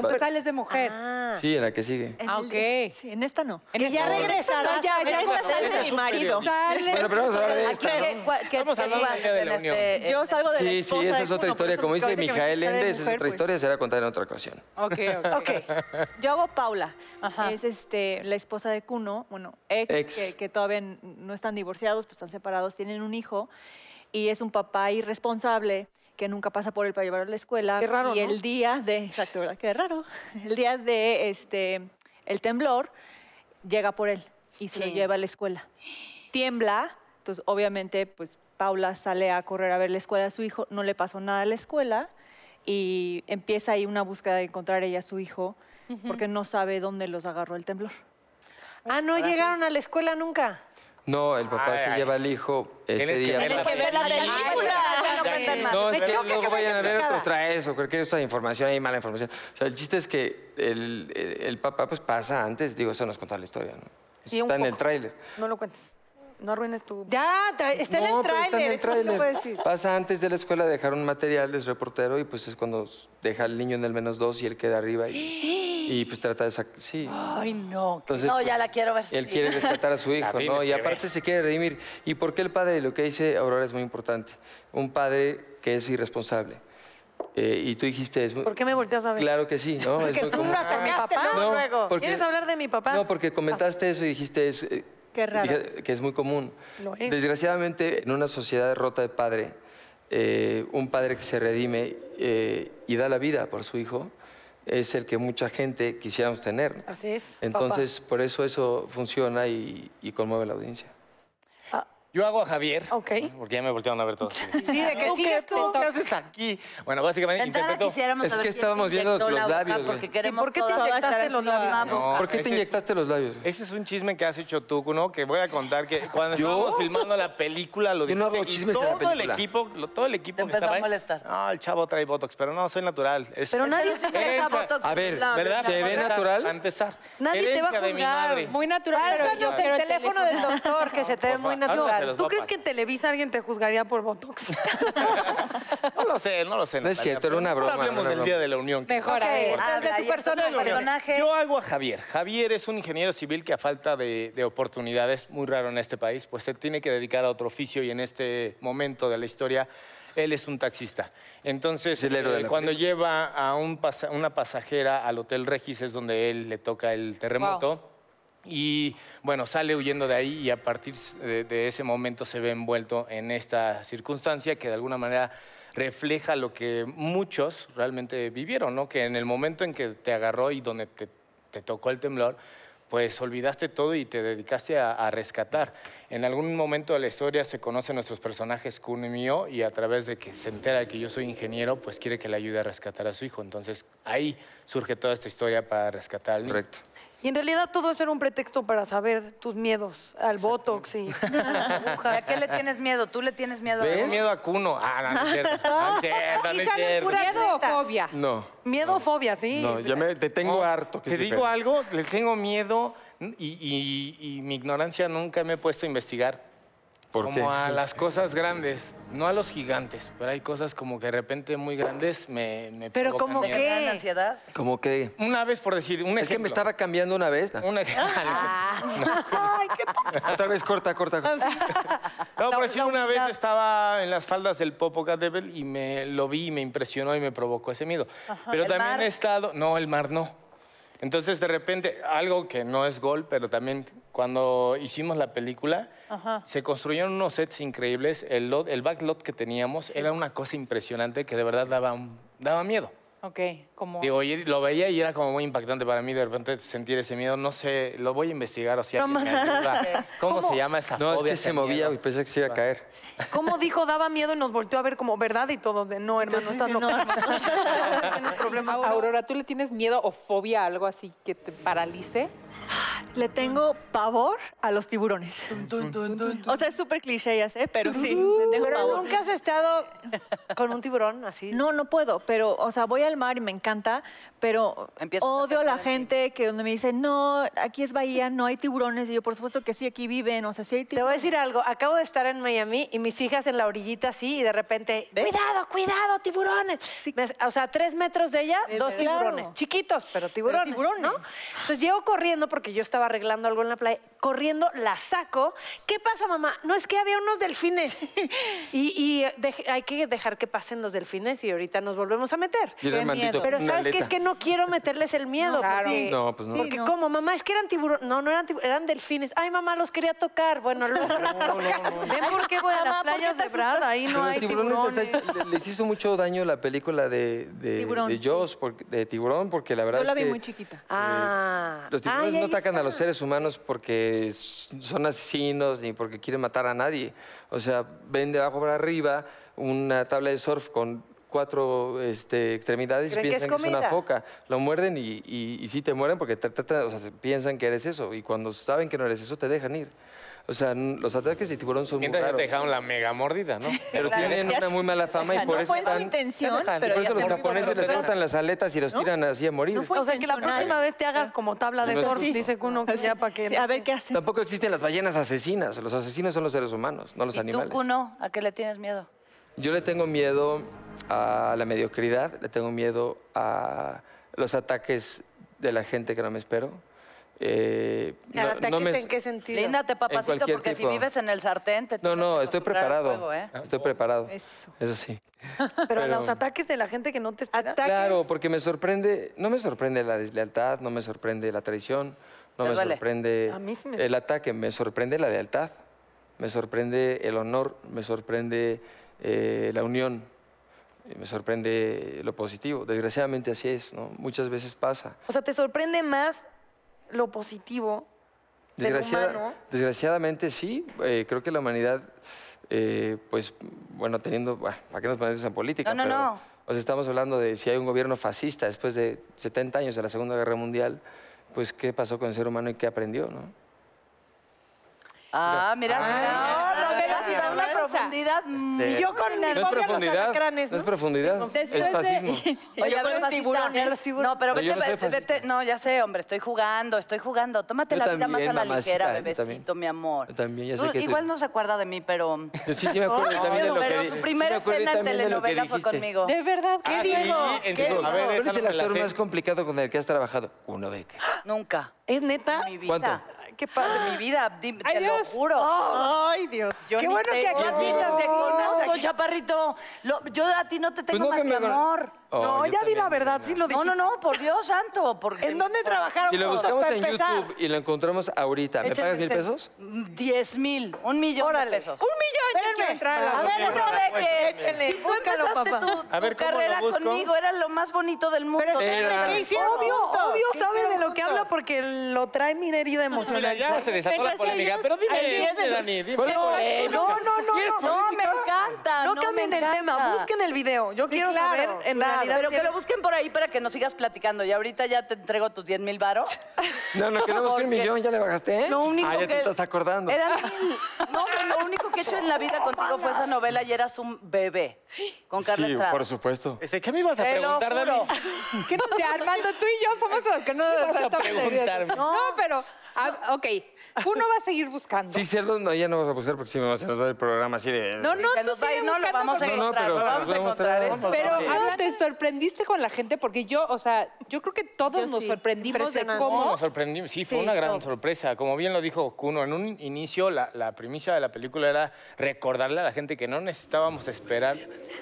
Pues sales de mujer. Sí, en la que sigue. En Ah, el- ok. Sí, en esta no. Que ya regresarás. No, ya, ya. En esta sale mi marido. Sale. Bueno, pero vamos a hablar de Aquí, esta. ¿qué, cua- qué- Vamos a qué hablar haces de en la Unión. este- Yo en- salgo de la Sí, sí, esposa esa de es otra uno, historia. por Como dice ahorita que me Mijael dijiste de Ende, esa es mujer, otra pues. historia, será contar en otra ocasión. Ok, ok. Yo hago Paula. Ajá. Es este, la esposa de Kuno, bueno, ex, Ex. Que, que todavía n- no están divorciados, pues están separados, tienen un hijo y es un papá irresponsable que nunca pasa por él para llevarlo a la escuela. Qué raro, y ¿no? el día de, exacto, ¿verdad? Qué raro. El día de este, el temblor llega por él y se Sí. lo lleva a la escuela. Tiembla, entonces obviamente pues Paula sale a correr a ver la escuela a su hijo, no le pasó nada a la escuela y empieza ahí una búsqueda de encontrar ella a su hijo porque no sabe dónde los agarró el temblor. Ah, no llegaron a la escuela nunca. No, el papá Ay, se ay. lleva al hijo ese Tienes que día. ver la que ver la película. No cuentas más. No, es Me que choca luego que vayan a ver picada. otros traes o cualquier otra información, hay mala información. O sea, el chiste es que el, el- el papá pues pasa antes, digo, eso nos cuenta la historia, ¿no? Sí, un Está en el poco. tráiler. No lo cuentes. No arruines tu... Ya, está en No, el pero está en tráiler. el eso no puedo decir. Pasa antes de la escuela a dejar un material, es reportero, y pues es cuando deja al niño en el menos dos y él queda arriba y, y, pues trata de sacar... Sí. Ay, no. Entonces, no, ya la quiero ver. Él sí. quiere rescatar a su hijo, ¿no? Y aparte ver. se quiere redimir. ¿Y por qué el padre? Lo que dice Aurora es muy importante. Un padre que es irresponsable. Eh, y tú dijiste... Es, muy- ¿Por qué me volteas a ver? Claro que sí, ¿no? Es Porque muy tú común. atacaste papá? luego, No, luego. porque- ¿Quieres hablar de mi papá? No, porque comentaste eso y dijiste es, eh, Qué raro. dije que es muy común. Lo es. Desgraciadamente, en una sociedad rota de padre, eh, un padre que se redime eh, y da la vida por su hijo es el que mucha gente quisiéramos tener. Así es, Entonces, por eso eso funciona y, y conmueve a la audiencia. Yo hago a Javier. Ok. Porque ya me voltearon a ver todos. Sí, de que ¿Tú sigues tú. ¿Qué haces aquí? Bueno, básicamente interpreto... quisiéramos Es saber que estábamos viendo los la boca, labios. Porque ¿Y queremos por qué te inyectaste los la labios? ¿Por qué te inyectaste los labios? Ese es un chisme que has hecho tú, ¿no? Que voy a contar que cuando ¿Yo? estábamos filmando la película lo Yo no dijiste hago y chismes de la todo el equipo, lo- todo el equipo Te que estaba a ahí, molestar. No, el chavo trae botox, pero no, soy natural. Es, Pero nadie da Herencia. botox A ver. ¿verdad? ¿Se ve natural? Para empezar. Nadie te va a juzgar. Muy natural, pero yo el teléfono del doctor, que se te ve muy se natural. ¿Tú crees que en Televisa alguien te juzgaría por Botox? No lo sé, no lo sé. No es cierto, era una broma, hablemos era una del broma. Día de la Unión. Mejor, a Ok, ver. entonces Habla, tu personaje. entonces, personaje. Yo hago a Javier. Javier es un ingeniero civil que a falta de, de oportunidades, muy raro en este país, pues él tiene que dedicar a otro oficio y en este momento de la historia él es un taxista. Entonces, Es el héroe de eh, cuando lleva a un pasa- una pasajera al Hotel Regis es donde él le toca el terremoto. Y bueno, sale huyendo de ahí y a partir de, ese momento se ve envuelto en esta circunstancia que de alguna manera refleja lo que muchos realmente vivieron, ¿no? Que en el momento en que te agarró y donde te, tocó el temblor, pues olvidaste todo y te dedicaste a, rescatar. En algún momento de la historia se conocen nuestros personajes, Kun y mío, y a través de que se entera de que yo soy ingeniero, pues quiere que le ayude a rescatar a su hijo. Entonces ahí surge toda esta historia para rescatar al niño. Correcto. Y en realidad todo eso era un pretexto para saber tus miedos al Botox y ¿Y ¿A qué le tienes miedo? ¿Tú le tienes miedo a ¿Ves? Tengo miedo a Cuno. Ah, no, no es cierto. No es cierto, no Aquí es salen cierto. puras ¿Miedo o fobia? No. miedo o fobia, sí. No, ya me te tengo No, harto. que Te digo algo, le tengo miedo y, y- y mi ignorancia nunca me he puesto a investigar. ¿Por como qué? a las cosas grandes, no a los gigantes, pero hay cosas como que de repente muy grandes me, me Pero. ¿Te dan ansiedad? Como que... Una vez, por decir, un Es que me estaba cambiando una vez. No, Una- Otra vez corta, corta. corta. No, por La- decir, una vez estaba en las faldas del Popocatépetl y me lo vi y me impresionó y me provocó ese miedo. Pero ¿El también mar? he estado... No, el mar no. Entonces, de repente, algo que no es gol, pero también cuando hicimos la película, se construyeron unos sets increíbles. El, lot- el backlot que teníamos era una cosa impresionante que de verdad daba, miedo. Ok, como... Digo, y lo veía y era como muy impactante para mí de repente sentir ese miedo. No sé, lo voy a investigar o me ayuda. ¿Cómo, ¿Cómo? se llama esa No, es que se movía miedo? y pensé que se iba a caer. ¿Cómo dijo daba miedo y nos volteó a ver como verdad y todos de no, hermano, estás loco. Tienes problemas. Aurora, ¿tú le tienes miedo o fobia a algo así que te paralice? Le tengo pavor a los tiburones. O sea, es súper cliché, ya sé, pero sí, le tengo Pero pavor. nunca has estado con un tiburón así. No, no puedo, pero, o sea, voy al mar y me encanta, pero Empiezas a odio a la pensar en gente que donde me dice, no, aquí es bahía, no hay tiburones, y yo, por supuesto que sí, aquí viven, o sea, sí hay Te voy a tiburones. decir algo. Acabo de estar en Miami y mis hijas en la orillita así y de repente, cuidado, cuidado, tiburones. Me- o sea, a tres metros de ella, dos tiburones. Chiquitos, pero tiburones, tiburones. ¿no? Entonces llego corriendo porque yo estaba arreglando algo en la playa. Corriendo, la saco. ¿Qué pasa, mamá? No, es que había unos delfines. y y dej- hay que dejar que pasen los delfines y ahorita nos volvemos a meter. Y era Qué el maldito, miedo. Pero ¿sabes qué? aleta. Es que no quiero meterles el miedo. Claro. porque- No, pues no. Porque no. como, mamá, es que eran tiburones. No, no eran tiburones, eran delfines. Ay, mamá, los quería tocar. Bueno, luego los tocas. ¿Ven por qué voy a las ¿por qué playas de Brad? Ahí no Pero hay tiburones les, tiburones. les hizo mucho daño la película de, de, Tiburón, de sí. Jaws, de tiburón, porque la verdad Yo la es vi que muy chiquita. Ah. los tiburones Ay, no atacan a. los seres humanos porque son asesinos ni porque quieren matar a nadie. O sea, ven de abajo para arriba una tabla de surf con cuatro este, extremidades y Creen que es piensan que es, una foca. Lo muerden y, y, y sí te mueren porque te tratan- o sea, se- piensan que eres eso. Y cuando saben que no eres eso, te dejan ir. O sea, los ataques de tiburón son muy Mientras ya raros. te dejaron la mega mordida, ¿no? Pero tienen una muy mala fama y por no eso fue están... intención, por eso los japoneses les cortan las aletas y los tiran así a morir. No fue O sea, que la próxima vez te hagas como tabla de surf, dice Kuno, que ya para que... Sí, a ver qué hacen. Tampoco existen las ballenas asesinas. Los asesinos son los seres humanos, no los ¿Y tú, animales. Kuno, a qué le tienes miedo? Yo le tengo miedo a la mediocridad, le tengo miedo a los ataques de la gente que no me espero. Eh, no- ¿Ataques no me- en qué sentido? Líndate, papacito, porque tipo. si vives en el sartén, te No, no, estoy preparado. fuego, ¿eh? Estoy preparado. Eso. Eso sí. Pero, Pero- los ataques de la gente que no te espera. Ataques. Claro, porque me sorprende, no me sorprende la deslealtad, no me sorprende la traición, no ¿Te me duele? sorprende A mí sí me- el ataque, me sorprende la lealtad, me sorprende el honor, me sorprende eh, la unión, me sorprende lo positivo. Desgraciadamente así es, ¿no? Muchas veces pasa. O sea, te sorprende más lo positivo del humano. desgraciadamente sí, eh, creo que la humanidad, eh, pues, bueno, teniendo, bueno, ¿para qué nos ponemos en política? No, no, Pero, no. O sea, estamos hablando de si hay un gobierno fascista después de 70 años de la Segunda Guerra Mundial, pues, ¿qué pasó con el ser humano y qué aprendió, no? Ah, mira, sí, no, no, pero sí da una vergüenza. Profundidad. mm, Y yo con mi No los profundidad, alacranes, no ¿no? es profundidad, Después es de- fascismo. Oye, Yo a con ver, los tiburones. los tiburones. No, pero vete, no vete, vete. No, ya sé, hombre, estoy jugando, estoy jugando. Tómate Yo la vida más a la mamacita, ligera, bebecito, también. mi amor. Yo también, ya sé que Igual no se acuerda de mí, pero... Yo sí, sí me acuerdo también de lo que pero di- su sí primera me acuerdo escena en que telenovela fue conmigo. De verdad, ¿qué Ah, sí, digo? ¿Cuál es el actor más complicado con el que has trabajado? Uno Beck. Nunca. ¿Es neta? Mi vida. ¿Cuánto? Qué padre, mi vida, Ay, te lo Dios. juro. Ay, Dios. Yo Qué ni bueno que aquí conozco, te conozco, chaparrito. Lo- yo a ti no te tengo no más que amor. Oh, no, yo ya di también, la verdad, sí lo dije. No, no, no, por Dios santo. Porque ¿En dónde trabajaron Si lo juntos buscamos para en empezar? YouTube y lo encontramos ahorita, ¿me Échale pagas mil pesos? Diez mil, un millón de pesos. Un millón, entrar a la A ver, eso de que Échenle, si tú búscalo, empezaste papá. tu, A ver, tu ¿cómo lo carrera busco? conmigo, era lo más bonito del mundo. Pero Era- espérame, ¿qué hicieron Obvio, juntos? obvio ¿Qué sabe de hicieron lo que juntos? habla porque lo trae mi herida Mira, emocional. ya se desató la polémica, pero dime, dime, Dani, dime. No, no, no, no. No, me encanta. No me cambien el tema, busquen el video. Yo quiero claro, saber en claro. Realidad. Pero que lo busquen por ahí para que nos sigas platicando. Y ahorita ya te entrego tus 10 mil varos. No, no, queremos que un Porque millón, ya le bajaste, ¿eh? Lo único ah, ya que te estás acordando. Era. No, hombre, lo único que he hecho en la vida contigo fue esa novela y eras un bebé con Carla Sí, Estrada. por supuesto. Ese, ¿Qué me ibas a Te lo preguntar, Dani? juro. ¿Qué no sé, Armando, tú y yo somos los que no nos vas a estamos? No, pero, ah, ok, uno va a seguir buscando. Sí, celos, no, ya no vas a buscar porque si no se nos va el programa así de... No, no, tú a no, lo vamos a No, no, encontrar, pero lo vamos a a encontrar. Pero Sí. Ana, te sorprendiste con la gente porque yo, o sea, yo creo que todos Yo nos sí, sorprendimos de. ¿Cómo nos sorprendimos? Sí, fue Sí, una gran sorpresa. Como bien lo dijo Kuno, en un inicio la, la premisa de la película era recordarle a la gente que no necesitábamos esperar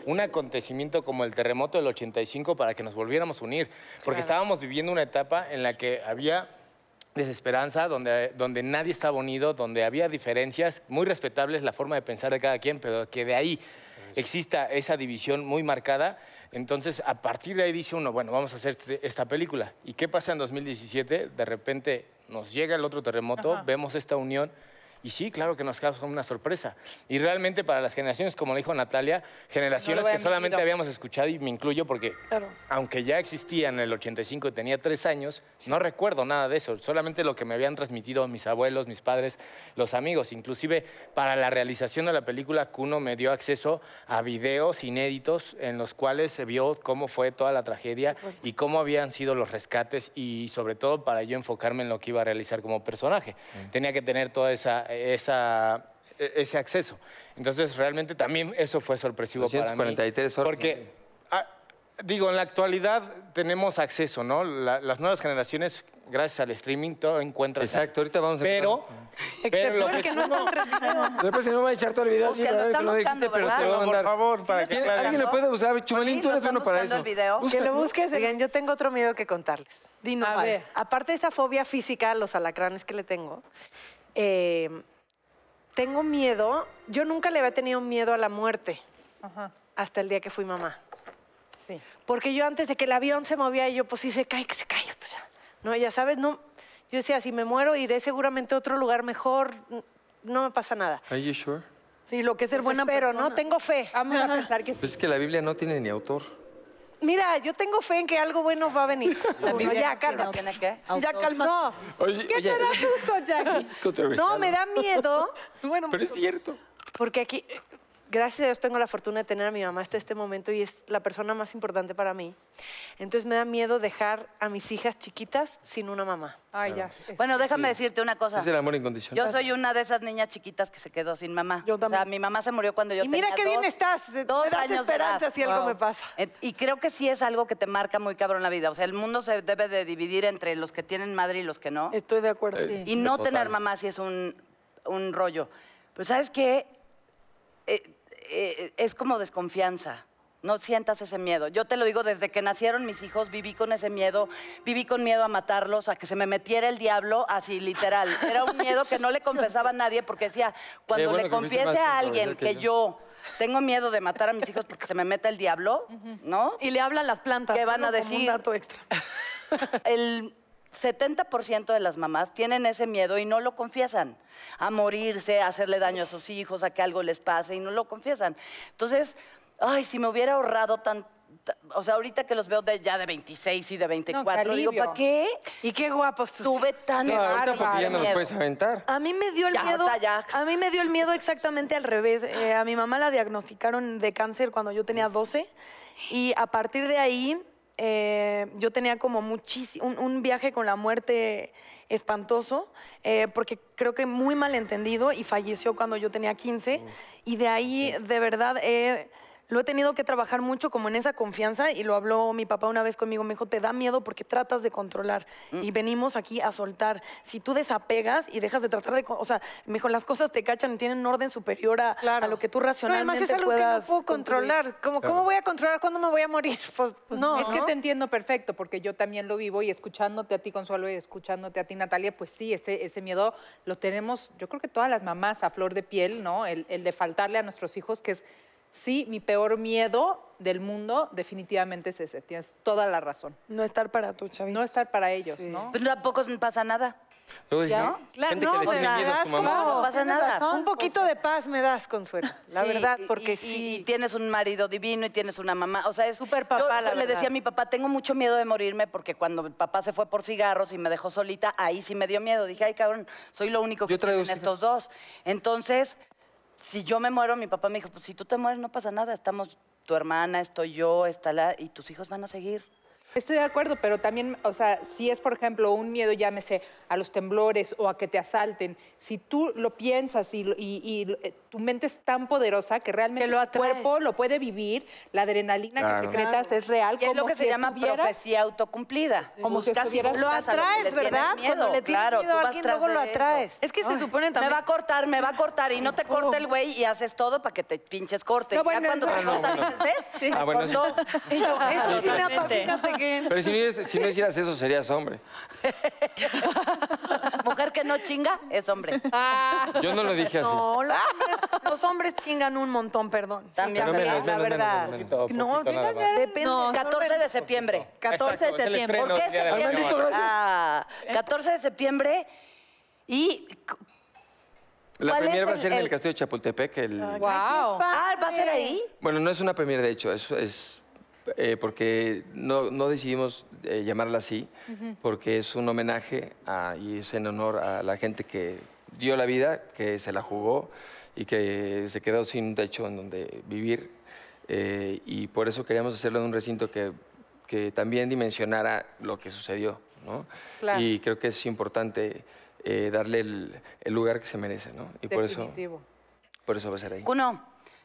un acontecimiento como el terremoto del 85 para que nos volviéramos a unir. Porque estábamos viviendo una etapa en la que había desesperanza, donde, donde nadie estaba unido, donde había diferencias muy respetables la forma de pensar de cada quien, pero que de ahí exista esa división muy marcada. Entonces, a partir de ahí dice uno, bueno, vamos a hacer este- esta película. ¿Y qué pasa en 2017? De repente nos llega el otro terremoto, vemos esta unión Y sí, claro que nos causa una sorpresa. Y realmente para las generaciones, como lo dijo Natalia, generaciones No que solamente habíamos escuchado, y me incluyo porque Claro. aunque ya existía en el 85 y tenía tres años, no recuerdo nada de eso, solamente lo que me habían transmitido mis abuelos, mis padres, los amigos. Inclusive para la realización de la película, Kuno me dio acceso a videos inéditos en los cuales se vio cómo fue toda la tragedia y cómo habían sido los rescates y sobre todo para yo enfocarme en lo que iba a realizar como personaje. Tenía que tener toda esa... esa e- ese acceso. Entonces, realmente también eso fue sorpresivo para mí. 243 horas, Porque Ah, digo, en la actualidad tenemos acceso, ¿no? La- las nuevas generaciones, gracias al streaming, todo encuentras. Exacto, ahorita vamos a Pero, pero lo que que no transmitiendo. Después se me va a echar todo el video. Porque sí, lo están lo buscando, pero ¿verdad? se lo va a por favor, para que ¿Quién- claro. ¿Alguien le puede buscar? Chumalín, tú ¿lo eres uno para eso. el video? Que lo busques. Oigan, yo tengo otro miedo que contarles. Dinos. A ver. Aparte de esa fobia física a los alacranes que le tengo, eh, tengo miedo. Yo nunca le había tenido miedo a la muerte hasta el día que fui mamá. Sí. Porque yo antes de que el avión se movía, yo pues si se cae, que se cae. Pues, ya. no, ya sabes, no. Yo decía, si me muero, iré seguramente a otro lugar mejor. No me pasa nada. Are you sure? Sí, lo que es ser Pues buena espero, persona. ¿no? Tengo fe. Vamos a pensar que Pues sí. es que la Biblia no tiene ni autor. Mira, yo tengo fe en que algo bueno va a venir. Uno, ya, cálmate. ¿Tiene qué? Ya, calma. No, Oye, ¿Qué te da susto, Jackie? es no, me da miedo Bueno, Pero es cierto. Porque aquí, gracias a Dios, tengo la fortuna de tener a mi mamá hasta este momento y es la persona más importante para mí. Entonces me da miedo dejar a mis hijas chiquitas sin una mamá. Ay, ya. Bueno, déjame decirte una cosa. Es el amor incondicional. Yo soy una de esas niñas chiquitas que se quedó sin mamá. Yo O sea, también. mi mamá se murió cuando yo y mira tenía qué bien dos- estás. Me dos das años esperanza si algo Wow. me pasa. Y creo que sí es algo que te marca muy cabrón la vida. O sea, el mundo se debe de dividir entre los que tienen madre y los que no. estoy de acuerdo. Eh, Y no Total. tener mamá sí es un, un rollo. Pero ¿sabes qué? Eh, eh, es como desconfianza. No sientas ese miedo. Yo te lo digo, desde que nacieron mis hijos viví con ese miedo, viví con miedo a matarlos, a que se me metiera el diablo, así literal. Era un miedo que no le confesaba a nadie porque decía, cuando bueno le confiese a alguien que que yo tengo miedo de matar a mis hijos porque se me meta el diablo, ¿no? Y le hablan las plantas. ¿Qué van a como un decir? dato extra. el 70% de las mamás tienen ese miedo y no lo confiesan. A morirse, a hacerle daño a sus hijos, a que algo les pase y no lo confiesan. Entonces, ay, si me hubiera ahorrado tan... ta- O sea, ahorita que los veo de, ya de 26 y de 24, digo, alivio. ¿para qué Y qué guapos tus tuve tan No, ahorita porque ya no los puedes aventar. A mí me dio el Ya, miedo. ya. A mí me dio el miedo exactamente al revés. Eh, a mi mamá la diagnosticaron de cáncer cuando yo tenía 12 y a partir de ahí eh, yo tenía como muchísimo un, un viaje con la muerte espantoso eh, porque creo que muy mal entendido y falleció cuando yo tenía 15 y de ahí de verdad eh, lo he tenido que trabajar mucho como en esa confianza y lo habló mi papá una vez conmigo, me dijo, te da miedo porque tratas de controlar y venimos aquí a soltar. Si tú desapegas y dejas de tratar de, o sea, me dijo, las cosas te cachan y tienen un orden superior a, a lo que tú No, racionalmente además es algo que no puedo controlar. ¿Cómo, ¿Cómo voy a controlar cuándo me voy a morir? Pues no. Es que te entiendo perfecto, porque yo también lo vivo y escuchándote a ti, Consuelo, y escuchándote a ti, Natalia, pues sí, ese, ese miedo lo tenemos, yo creo que todas las mamás a flor de piel, ¿no? El, el de faltarle a nuestros hijos, que es, sí, mi peor miedo del mundo definitivamente es ese, tienes toda la razón. No estar para tu chavito. No estar para ellos, ¿no? Pero tampoco pasa nada. ¿Ya? Claro, que no, le o tiene sea, miedo a das su mamá. como- No pasa nada. razón. Un poquito de paz me das, Consuelo. La Sí, verdad, porque y- sí. Y tienes un marido divino y tienes una mamá. O sea, es Súper papá, yo la le verdad. decía a mi papá, tengo mucho miedo de morirme porque cuando el papá se fue por cigarros y me dejó solita, ahí sí me dio miedo. Dije, ay, cabrón, soy lo único que tienen estos dos. Entonces, si yo me muero, mi papá me dijo, pues si tú te mueres no pasa nada. Estamos tu hermana, estoy yo, está la... Y tus hijos van a seguir. Estoy de acuerdo, pero también, o sea, si es, por ejemplo, un miedo, llámese a los temblores o a que te asalten, si tú lo piensas y, y, eh, tu mente es tan poderosa que realmente Que lo tu cuerpo lo puede vivir, la adrenalina Claro. que secretas es real. Y es lo como que se si llama estuvieras- profecía autocumplida. Como si Buscas estuvieras- Lo atraes, ¿verdad? miedo. Cuando le tienes claro, miedo tú a alguien, luego lo atraes. Es que se supone Me también... va a cortar, me va a cortar y no te corta el güey y haces todo para que te pinches corte. No, ya bueno, cuando eso- te Ah, no, cortan, ¿ves? Ah, bueno, sí. Cortó. Y yo, eso sí me fíjate que... Pero si no, hicieras- si no hicieras eso, serías hombre. Mujer que no chinga es hombre. Yo no lo dije así. No, los hombres, los hombres chingan un montón, perdón. También. Pero menos, la menos, verdad. menos, menos. Poquito, No, poquito nada más. Depende. No, 14 de septiembre. 14 de Exacto, es el septiembre. estreno, ¿Por qué día de la septiembre? cámara. Ah, 14 de septiembre y La ¿Cuál es premier va a el- ser en el el- Castillo de Chapultepec. El... Wow. Ah, ¿va a ser ahí? Bueno, no es una premier, de hecho, es, es, eh, porque no, no decidimos eh, llamarla así, porque es un homenaje a- y es en honor a la gente que dio la vida, que se la jugó y que se quedó sin un techo en donde vivir. eh, y por eso queríamos hacerlo en un recinto que, que también dimensionara lo que sucedió. ¿no? Claro. Y creo que es importante eh, darle el, el lugar que se merece. ¿no? Y por eso, Definitivo. por eso va a ser ahí. Cuno,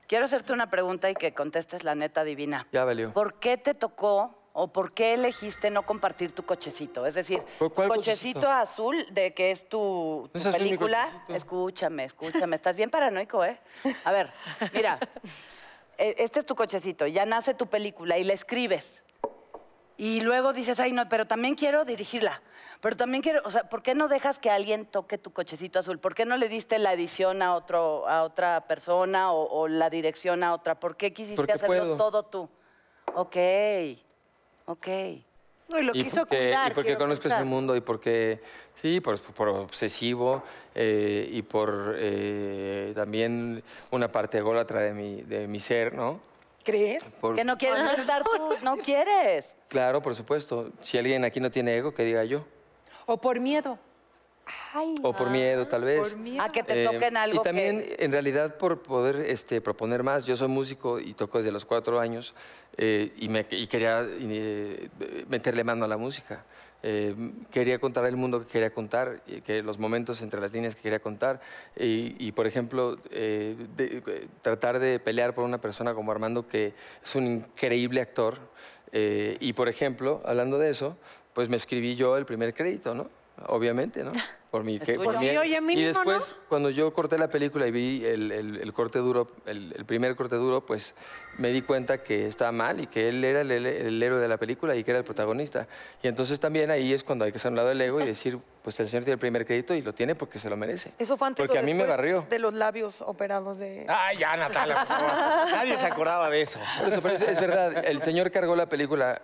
quiero hacerte una pregunta y que contestes la neta divina. Ya valió. ¿Por qué te tocó o por qué elegiste no compartir tu cochecito? Es decir, ¿Cu- cuál cochecito, cochecito? azul de que es tu, tu ¿No es azul mi película. Escúchame, escúchame. Estás bien paranoico, ¿eh? A ver, mira. eh, Este es tu cochecito, ya nace tu película y la escribes. Y luego dices, ay, no, pero también quiero dirigirla. Pero también quiero, o sea, ¿por qué no dejas que alguien toque tu cochecito azul? ¿Por qué no le diste la edición a, otro, a otra persona o, o la dirección a otra? ¿Por qué quisiste Porque hacerlo puedo. todo tú? Ok, ok. No, y lo y quiso porque, cuidar. y porque conozco pensar. ese mundo y porque, sí, por, por obsesivo eh, y por eh, también una parte ególatra de mi, de mi ser, ¿no? ¿Crees? Por- Que no quieres estar tú, no quieres. Claro, por supuesto. Si alguien aquí no tiene ego, que diga yo. O por miedo. O por miedo, tal vez. por miedo. A que te Eh, toquen algo Y también, que... en realidad, por poder este, proponer más. Yo soy músico y toco desde los cuatro años eh, y, me, y quería eh, meterle mano a la música. Eh, quería contar el mundo que quería contar, que los momentos entre las líneas que quería contar. Y, por ejemplo, eh, tratar de pelear por una persona como Armando, que es un increíble actor. Eh, y, por ejemplo, hablando de eso, pues me escribí yo el primer crédito, ¿no? Obviamente, ¿no? Por mi, que, por mi- oye, y después, cuando yo corté la película y vi el, el- el corte duro, el, el primer corte duro, pues me di cuenta que estaba mal y que él era el, el- el héroe de la película y que era el protagonista. Y entonces también ahí es cuando hay que hacer un lado del ego y decir, pues el señor tiene el primer crédito y lo tiene porque se lo merece. Eso fue antes Porque o a mí me barrió. De los labios operados de... Ay, ya, Natalia, por favor. Nadie se acordaba de eso. Por eso, pero es, es verdad, el señor cargó la película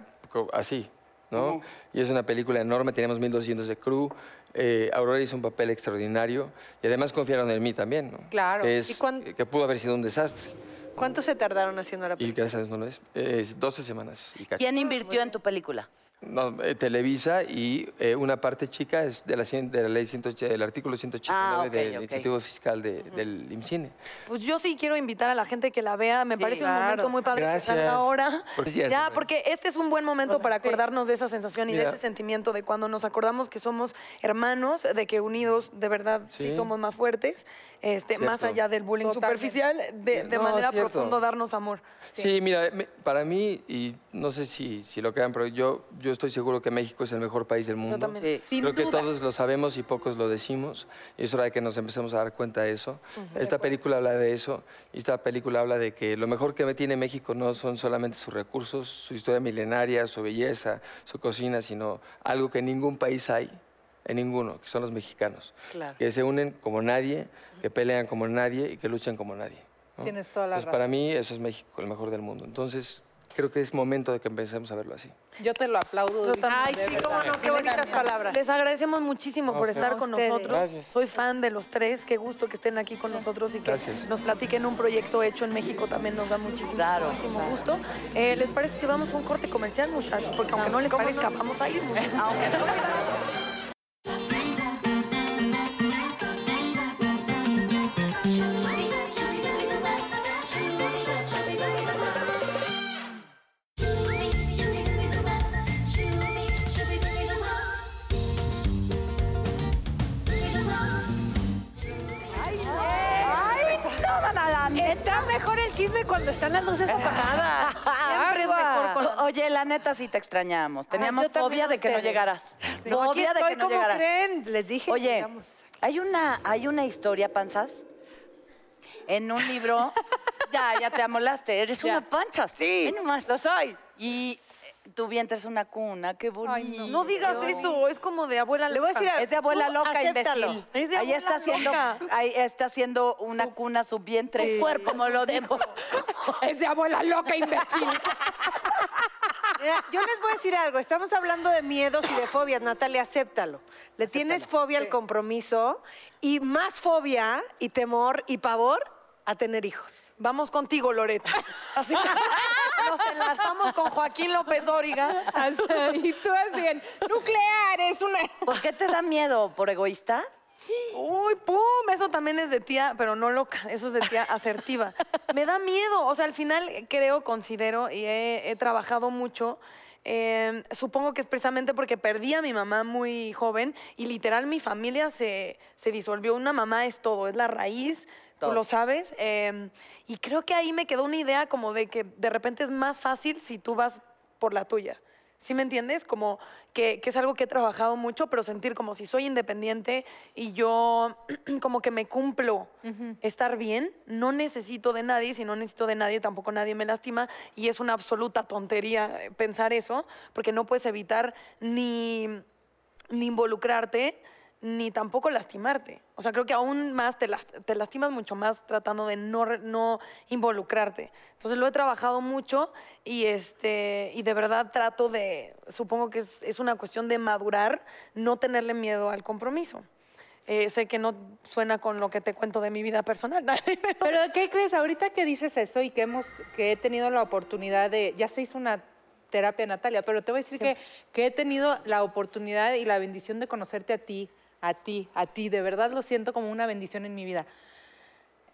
así, ¿no? Y es una película enorme, teníamos 1200 de crew. eh, Aurora hizo un papel extraordinario y además confiaron en mí también, ¿no? Claro. Que, es- ¿Y cuán- que pudo haber sido un desastre. ¿Cuánto se tardaron haciendo la Y película? gracias a Dios no lo es. Es 12 semanas y casi. ¿Quién invirtió en tu película? No, eh, Televisa y eh, una parte chica es de la, cien- de la ley 180, del artículo 189 Ah, ok, del ok. incentivo fiscal de- del IMCINE. Pues yo sí quiero invitar a la gente que la vea. Me Sí, parece un claro. momento muy padre que Gracias. salga ahora. Por cierto, ya, María. porque este es un buen momento para acordarnos de esa sensación y de ese sentimiento de cuando nos acordamos que somos hermanos, de que unidos de verdad sí, Sí. somos más fuertes, este, más Cierto. allá del bullying Totalmente. superficial, de, de No, manera cierto. profunda darnos amor. Sí, mira, me- para mí, y no sé si, si lo crean, pero yo, yo estoy seguro que México es el mejor país del mundo. también. Sí. Sin Creo que duda. todos lo sabemos y pocos lo decimos. Y es hora de que nos empecemos a dar cuenta de eso. Esta película habla de eso. Y esta película habla de que lo mejor que tiene México no son solamente sus recursos, su historia milenaria, su belleza, su cocina, sino algo que en ningún país hay, en ninguno, que son los mexicanos. Claro. Que se unen como nadie, que pelean como nadie y que luchan como nadie. ¿no? Tienes toda la Entonces, para mí eso es México, el mejor del mundo. Entonces, creo que es momento de que empecemos a verlo así. Yo te lo aplaudo. durísimo, Ay, de sí, cómo no, qué bonitas palabras. Les agradecemos muchísimo por estar con ustedes. nosotros. Gracias. Soy fan de los tres. Qué gusto que estén aquí con nosotros y que Gracias. nos platiquen un proyecto hecho en México. También nos da muchísimo, Claro, muchísimo claro. gusto. Eh, ¿Les parece si vamos a un corte comercial, muchachos? Porque aunque no les parezca, vamos a ir. Aunque no. Están las luces apagadas. Siempre es mejor con Oye, la neta sí te extrañamos. Teníamos yo también fobia a de que no ustedes. llegaras. No, aquí Fobia de estoy, que no ¿cómo llegaras. creen? Les dije que Oye, llegamos. hay una, hay una historia, Panzas, en un libro. ya, ya te amolaste. Eres Ya. una pancha. Sí. nomás lo soy. Y tu vientre es una cuna. Qué bonito. No digas eso, es como de abuela Le voy a loca. decir a- Es de abuela loca, acéptalo. imbécil. Es de ahí abuela está haciendo, loca. ahí está haciendo una cuna su vientre. cuerpo, como lo dijo. Es de abuela loca, imbécil. Mira, yo les voy a decir algo. Estamos hablando de miedos y de fobias. Natalia, acéptalo. Le tienes fobia al compromiso y más fobia y temor y pavor a tener hijos. Vamos contigo, Loreto. Así nos enlazamos con Joaquín López Dóriga. y tú así, en, nuclear es una... ¿Por qué te da miedo? ¿Por egoísta? Uy, pum, eso también es de tía, pero no loca, eso es de tía asertiva. Me da miedo, o sea, al final creo, considero y he, he trabajado mucho. eh, supongo que es precisamente porque perdí a mi mamá muy joven y literal mi familia se, se disolvió. Una mamá es todo, es la raíz, Todo. lo sabes. eh, y creo que ahí me quedó una idea como de que de repente es más fácil si tú vas por la tuya. ¿Sí me entiendes? Como que, que es algo que he trabajado mucho, pero sentir como si soy independiente y yo como que me cumplo estar bien, no necesito de nadie, si no necesito de nadie, tampoco nadie me lastima y es una absoluta tontería eh, pensar eso, porque no puedes evitar ni, ni involucrarte ni tampoco lastimarte. O sea, creo que aún más te, las- te lastimas mucho más tratando de no, no involucrarte. Entonces lo he trabajado mucho y, este, y de verdad trato de, supongo que es, es una cuestión de madurar, no tenerle miedo al compromiso. Eh, sé que no suena con lo que te cuento de mi vida personal, pero Pero ¿qué crees? Ahorita que dices eso y que hemos, que he tenido la oportunidad de, ya se hizo una terapia Natalia, pero te voy a decir que, que he tenido la oportunidad y la bendición de conocerte a ti, a ti, a ti, de verdad lo siento como una bendición en mi vida.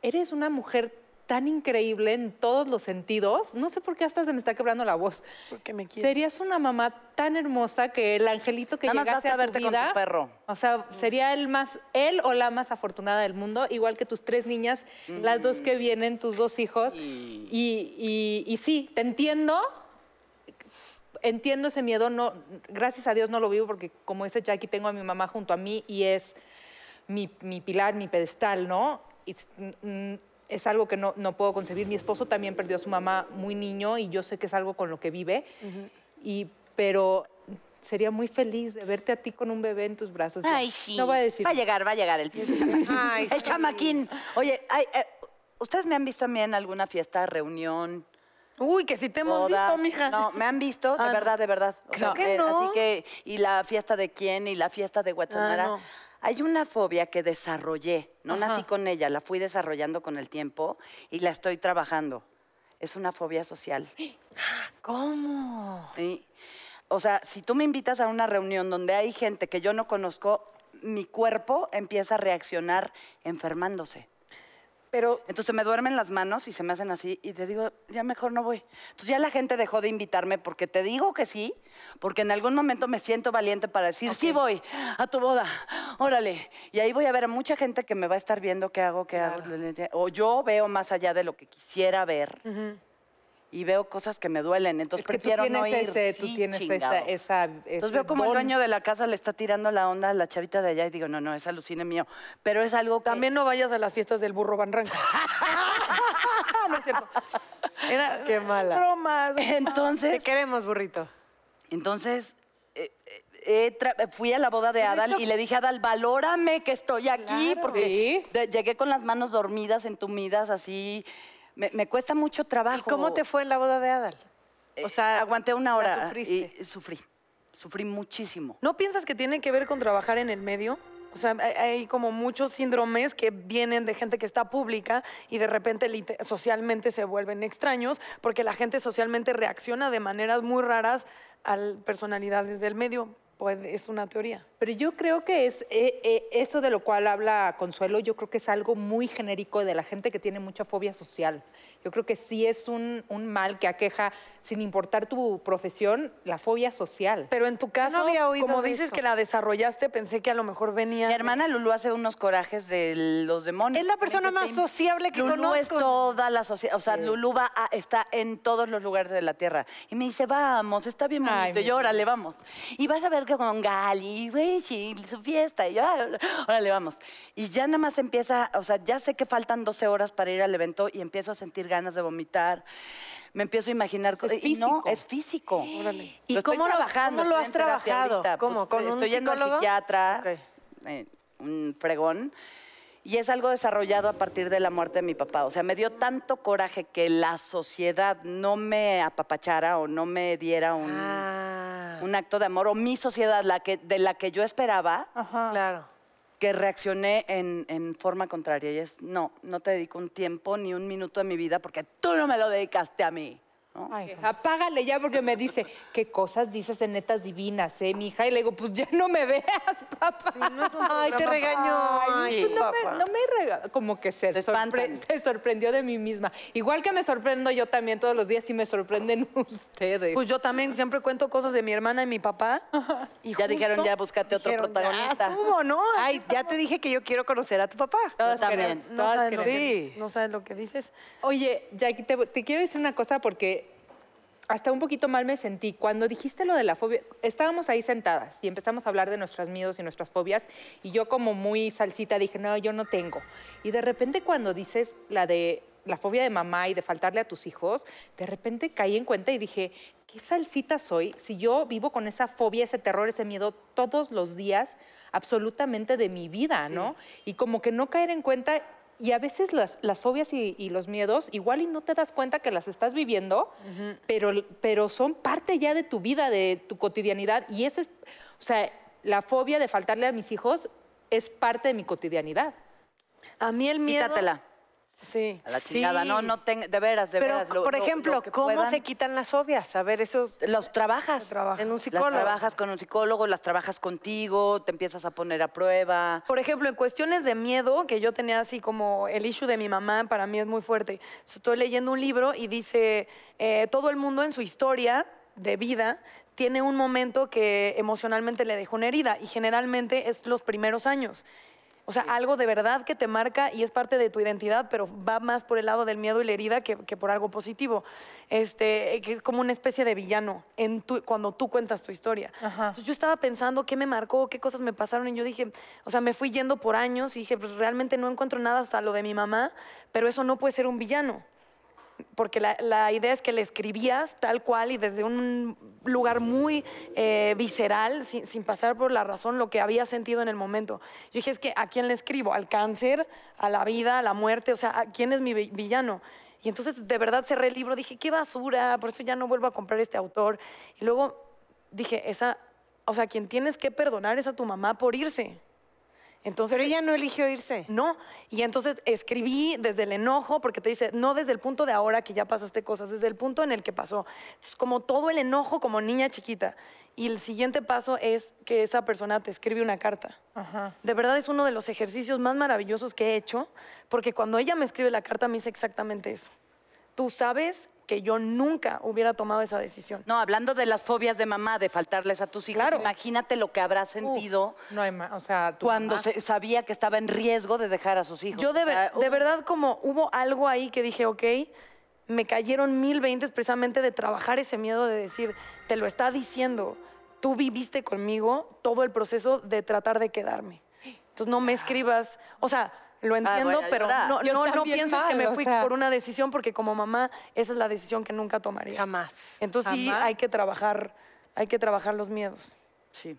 Eres una mujer tan increíble en todos los sentidos, no sé por qué hasta se me está quebrando la voz. porque me quieres. Serías una mamá tan hermosa que el angelito que Nada más llegase basta a tu verte con vida, tu perro. o sea, sería el más, él o la más afortunada del mundo, igual que tus tres niñas, las dos que vienen, tus dos hijos. Y, y- y sí, te entiendo, entiendo ese miedo, no, gracias a Dios no lo vivo porque como dice Jackie, tengo a mi mamá junto a mí y es mi, mi pilar, mi pedestal, ¿no? Y es, mm, es algo que no, no puedo concebir. Mi esposo también perdió a su mamá muy niño y yo sé que es algo con lo que vive, y, pero sería muy feliz de verte a ti con un bebé en tus brazos. Ay, sí. No voy a decir. Va a llegar, va a llegar el chamaquín. Ay, el sí. chamaquín. Oye, ay, eh, ¿ustedes me han visto a mí en alguna fiesta, reunión? Uy, que si te hemos visto, mija. No, me han visto, de Ah, verdad, de verdad. O Creo que eh, no. Así que, y la fiesta de quién, y la fiesta de Guatemala. Ah, no. Hay una fobia que desarrollé, no nací con ella, la fui desarrollando con el tiempo y la estoy trabajando. Es una fobia social. ¿Cómo? ¿sí? O sea, si tú me invitas a una reunión donde hay gente que yo no conozco, mi cuerpo empieza a reaccionar enfermándose. Pero Entonces me duermen las manos y se me hacen así y te digo, ya mejor no voy. Entonces ya la gente dejó de invitarme porque te digo que sí, porque en algún momento me siento valiente para decir, sí voy a tu boda, órale. Y ahí voy a ver a mucha gente que me va a estar viendo qué hago, qué hago. O yo veo más allá de lo que quisiera ver y veo cosas que me duelen, entonces es que tú prefiero tienes, no ir. ese, tú Sí, tienes chingado. esa, esa, Entonces veo como el dueño de la casa le está tirando la onda a la chavita de allá y digo, no, no, es alucine mío. Pero es algo que... también no vayas a las fiestas del burro Van Ranco. no es cierto. Era Qué mala. Bromas. Te Entonces, queremos, burrito. entonces eh, eh, eh, fui a la boda de Adal y le dije a Adal, valórame que estoy aquí, porque Sí. de- llegué con las manos dormidas, entumidas, así. Me, me cuesta mucho trabajo. ¿Y cómo te fue en la boda de Adal? O sea, aguanté una hora sufriste. y sufrí. Sufrí muchísimo. ¿No piensas que tiene que ver con trabajar en el medio? O sea, hay, como muchos síndromes que vienen de gente que está pública y de repente socialmente se vuelven extraños porque la gente socialmente reacciona de maneras muy raras a personalidades del medio. Pues es una teoría. Pero yo creo que es eh, eh, eso de lo cual habla Consuelo, yo creo que es algo muy genérico de la gente que tiene mucha fobia social. Yo creo que sí es un, un mal que aqueja, sin importar tu profesión, la fobia social. Pero en tu caso, había oído como dices eso. que la desarrollaste, pensé que a lo mejor venía... Mi hermana Lulu hace unos corajes de los demonios. Es la persona más "Te- sociable que Lulú es conozco". toda la sociedad. O sea, Lulú va a- está en todos los lugares de la tierra. Y me dice, vamos, está bien Ay, bonito. mi y yo, órale, vamos. Y vas a ver que con Gali, güey, sí, su fiesta. Y yo, "Ah, órale, vamos. Y ya nada más empieza, o sea, ya sé que faltan 12 horas para ir al evento y empiezo a sentir ganas de vomitar. Me empiezo a imaginar cosas. Y no, es físico. ¿Y Lo cómo lo- trabajando, cómo lo has trabajado? ahorita. ¿Cómo? Pues, ¿Con un estoy yendo al psiquiatra, eh, un fregón. Y es algo desarrollado a partir de la muerte de mi papá. O sea, me dio tanto coraje que la sociedad no me apapachara o no me diera un, Ah, un acto de amor, o mi sociedad, la que, de la que yo esperaba, claro. que reaccioné en, en forma contraria. Y es, no, no te dedico un tiempo ni un minuto de mi vida porque tú no me lo dedicaste a mí. ¿No? Ay, apágale ya porque me dice, ¿qué cosas dices en netas divinas, eh, mija? Y le digo, pues ya no me veas, papá. Ay, te regañó. Ay, pues no, me, no me rega- Como que se, sorpre- sorprendió de mí misma. Igual que me sorprendo yo también todos los días y me sorprenden ustedes. Pues yo también siempre cuento cosas de mi hermana y mi papá. Y Ya dijeron, ya búscate otro dijeron, ya protagonista. estuvo, ¿no? Ay, ya te dije que yo quiero conocer a tu papá. todas también. queremos, No todas sabes, que. Sí. no sabes lo que dices. Oye, Jackie, te, te quiero decir una cosa porque hasta un poquito mal me sentí. Cuando dijiste lo de la fobia, estábamos ahí sentadas y empezamos a hablar de nuestros miedos y nuestras fobias y yo como muy salsita dije, no, yo no tengo. Y de repente cuando dices la de la fobia de mamá y de faltarle a tus hijos, de repente caí en cuenta y dije, ¿qué salsita soy si yo vivo con esa fobia, ese terror, ese miedo todos los días absolutamente de mi vida, ¿no? Y como que no caer en cuenta y a veces las, las fobias y, y los miedos, igual y no te das cuenta que las estás viviendo, pero, pero son parte ya de tu vida, de tu cotidianidad. Y ese es, o sea, la fobia de faltarle a mis hijos es parte de mi cotidianidad. A mí el miedo... Quítatela. Sí. A la Sí. chingada. No, no tengo, de veras, de Pero, veras. lo- por lo- ejemplo, lo ¿cómo puedan. se quitan las fobias? A ver, eso Los trabajas. trabaja. en un Las psicólogo. trabajas con un psicólogo, las trabajas contigo, te empiezas a poner a prueba. Por ejemplo, en cuestiones de miedo, que yo tenía así como el issue de mi mamá, para mí es muy fuerte. Estoy leyendo un libro y dice, eh, todo el mundo en su historia de vida tiene un momento que emocionalmente le dejó una herida y generalmente es los primeros años. O sea, algo de verdad que te marca y es parte de tu identidad, pero va más por el lado del miedo y la herida que, que por algo positivo. Este, que es como una especie de villano en tu- cuando tú cuentas tu historia. Entonces yo estaba pensando qué me marcó, qué cosas me pasaron y yo dije, o sea, me fui yendo por años y dije, pues, realmente no encuentro nada hasta lo de mi mamá, pero eso no puede ser un villano porque la, idea es que le escribías tal cual y desde un lugar muy eh, visceral, sin, pasar por la razón, lo que había sentido en el momento. Yo dije, es que ¿a quién le escribo? ¿Al cáncer? ¿A la vida? ¿A la muerte? O sea, ¿a quién es mi vi- villano? Y entonces de verdad cerré el libro, dije, qué basura, por eso ya no vuelvo a comprar este autor. Y luego dije, esa, o sea, quien tienes que perdonar es a tu mamá por irse. Entonces, Pero ella no eligió irse. no, y entonces escribí desde el enojo, porque te dice, no desde el punto de ahora que ya pasaste cosas, desde el punto en el que pasó. Entonces, como todo el enojo como niña chiquita. Y el siguiente paso es que esa persona te escribe una carta. De verdad es uno de los ejercicios más maravillosos que he hecho, porque cuando ella me escribe la carta me dice exactamente eso. Tú sabes que yo nunca hubiera tomado esa decisión. No, hablando de las fobias de mamá, de faltarles a tus hijos, Claro. imagínate lo que habrá sentido No hay o sea, cuando se- sabía que estaba en riesgo de dejar a sus hijos. Yo de, O sea, ver- de verdad como hubo algo ahí que dije, ok, me cayeron mil veintes precisamente de trabajar ese miedo de decir, te lo está diciendo, tú viviste conmigo todo el proceso de tratar de quedarme. Entonces no me escribas, o sea, lo entiendo, voy a pero no, no, no pienses que me o fui sea. por una decisión porque como mamá esa es la decisión que nunca tomaría. Jamás. Entonces sí hay que trabajar, hay que trabajar los miedos. Sí.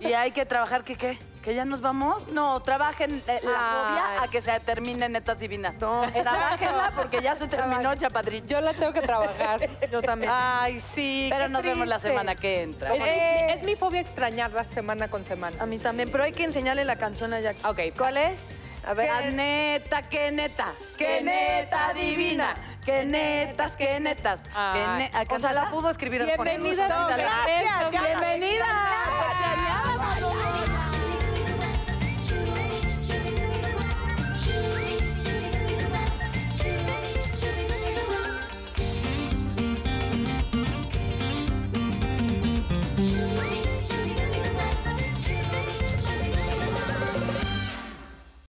Y hay que trabajar, ¿que qué? ¿Que ya nos vamos? No, trabajen eh, la fobia a que se termine Netas Divinas. No. Trabajenla porque ya se terminó, chapadrito. Yo la tengo que trabajar. Yo también. Ay, sí. Pero qué nos vemos la semana que entra. Es, mi, es mi fobia extrañarla semana con semana. A mí también, pero hay que enseñarle la canción a Jackie. Ok, ¿Cuál es? A ver. ¡Qué neta, qué neta! ¡Qué neta divina! ¡Qué netas, qué netas! ¡Qué Ay. ne- ¿a qué O sea, la pudo escribir Bienvenida ¡Bienvenida! bienvenida.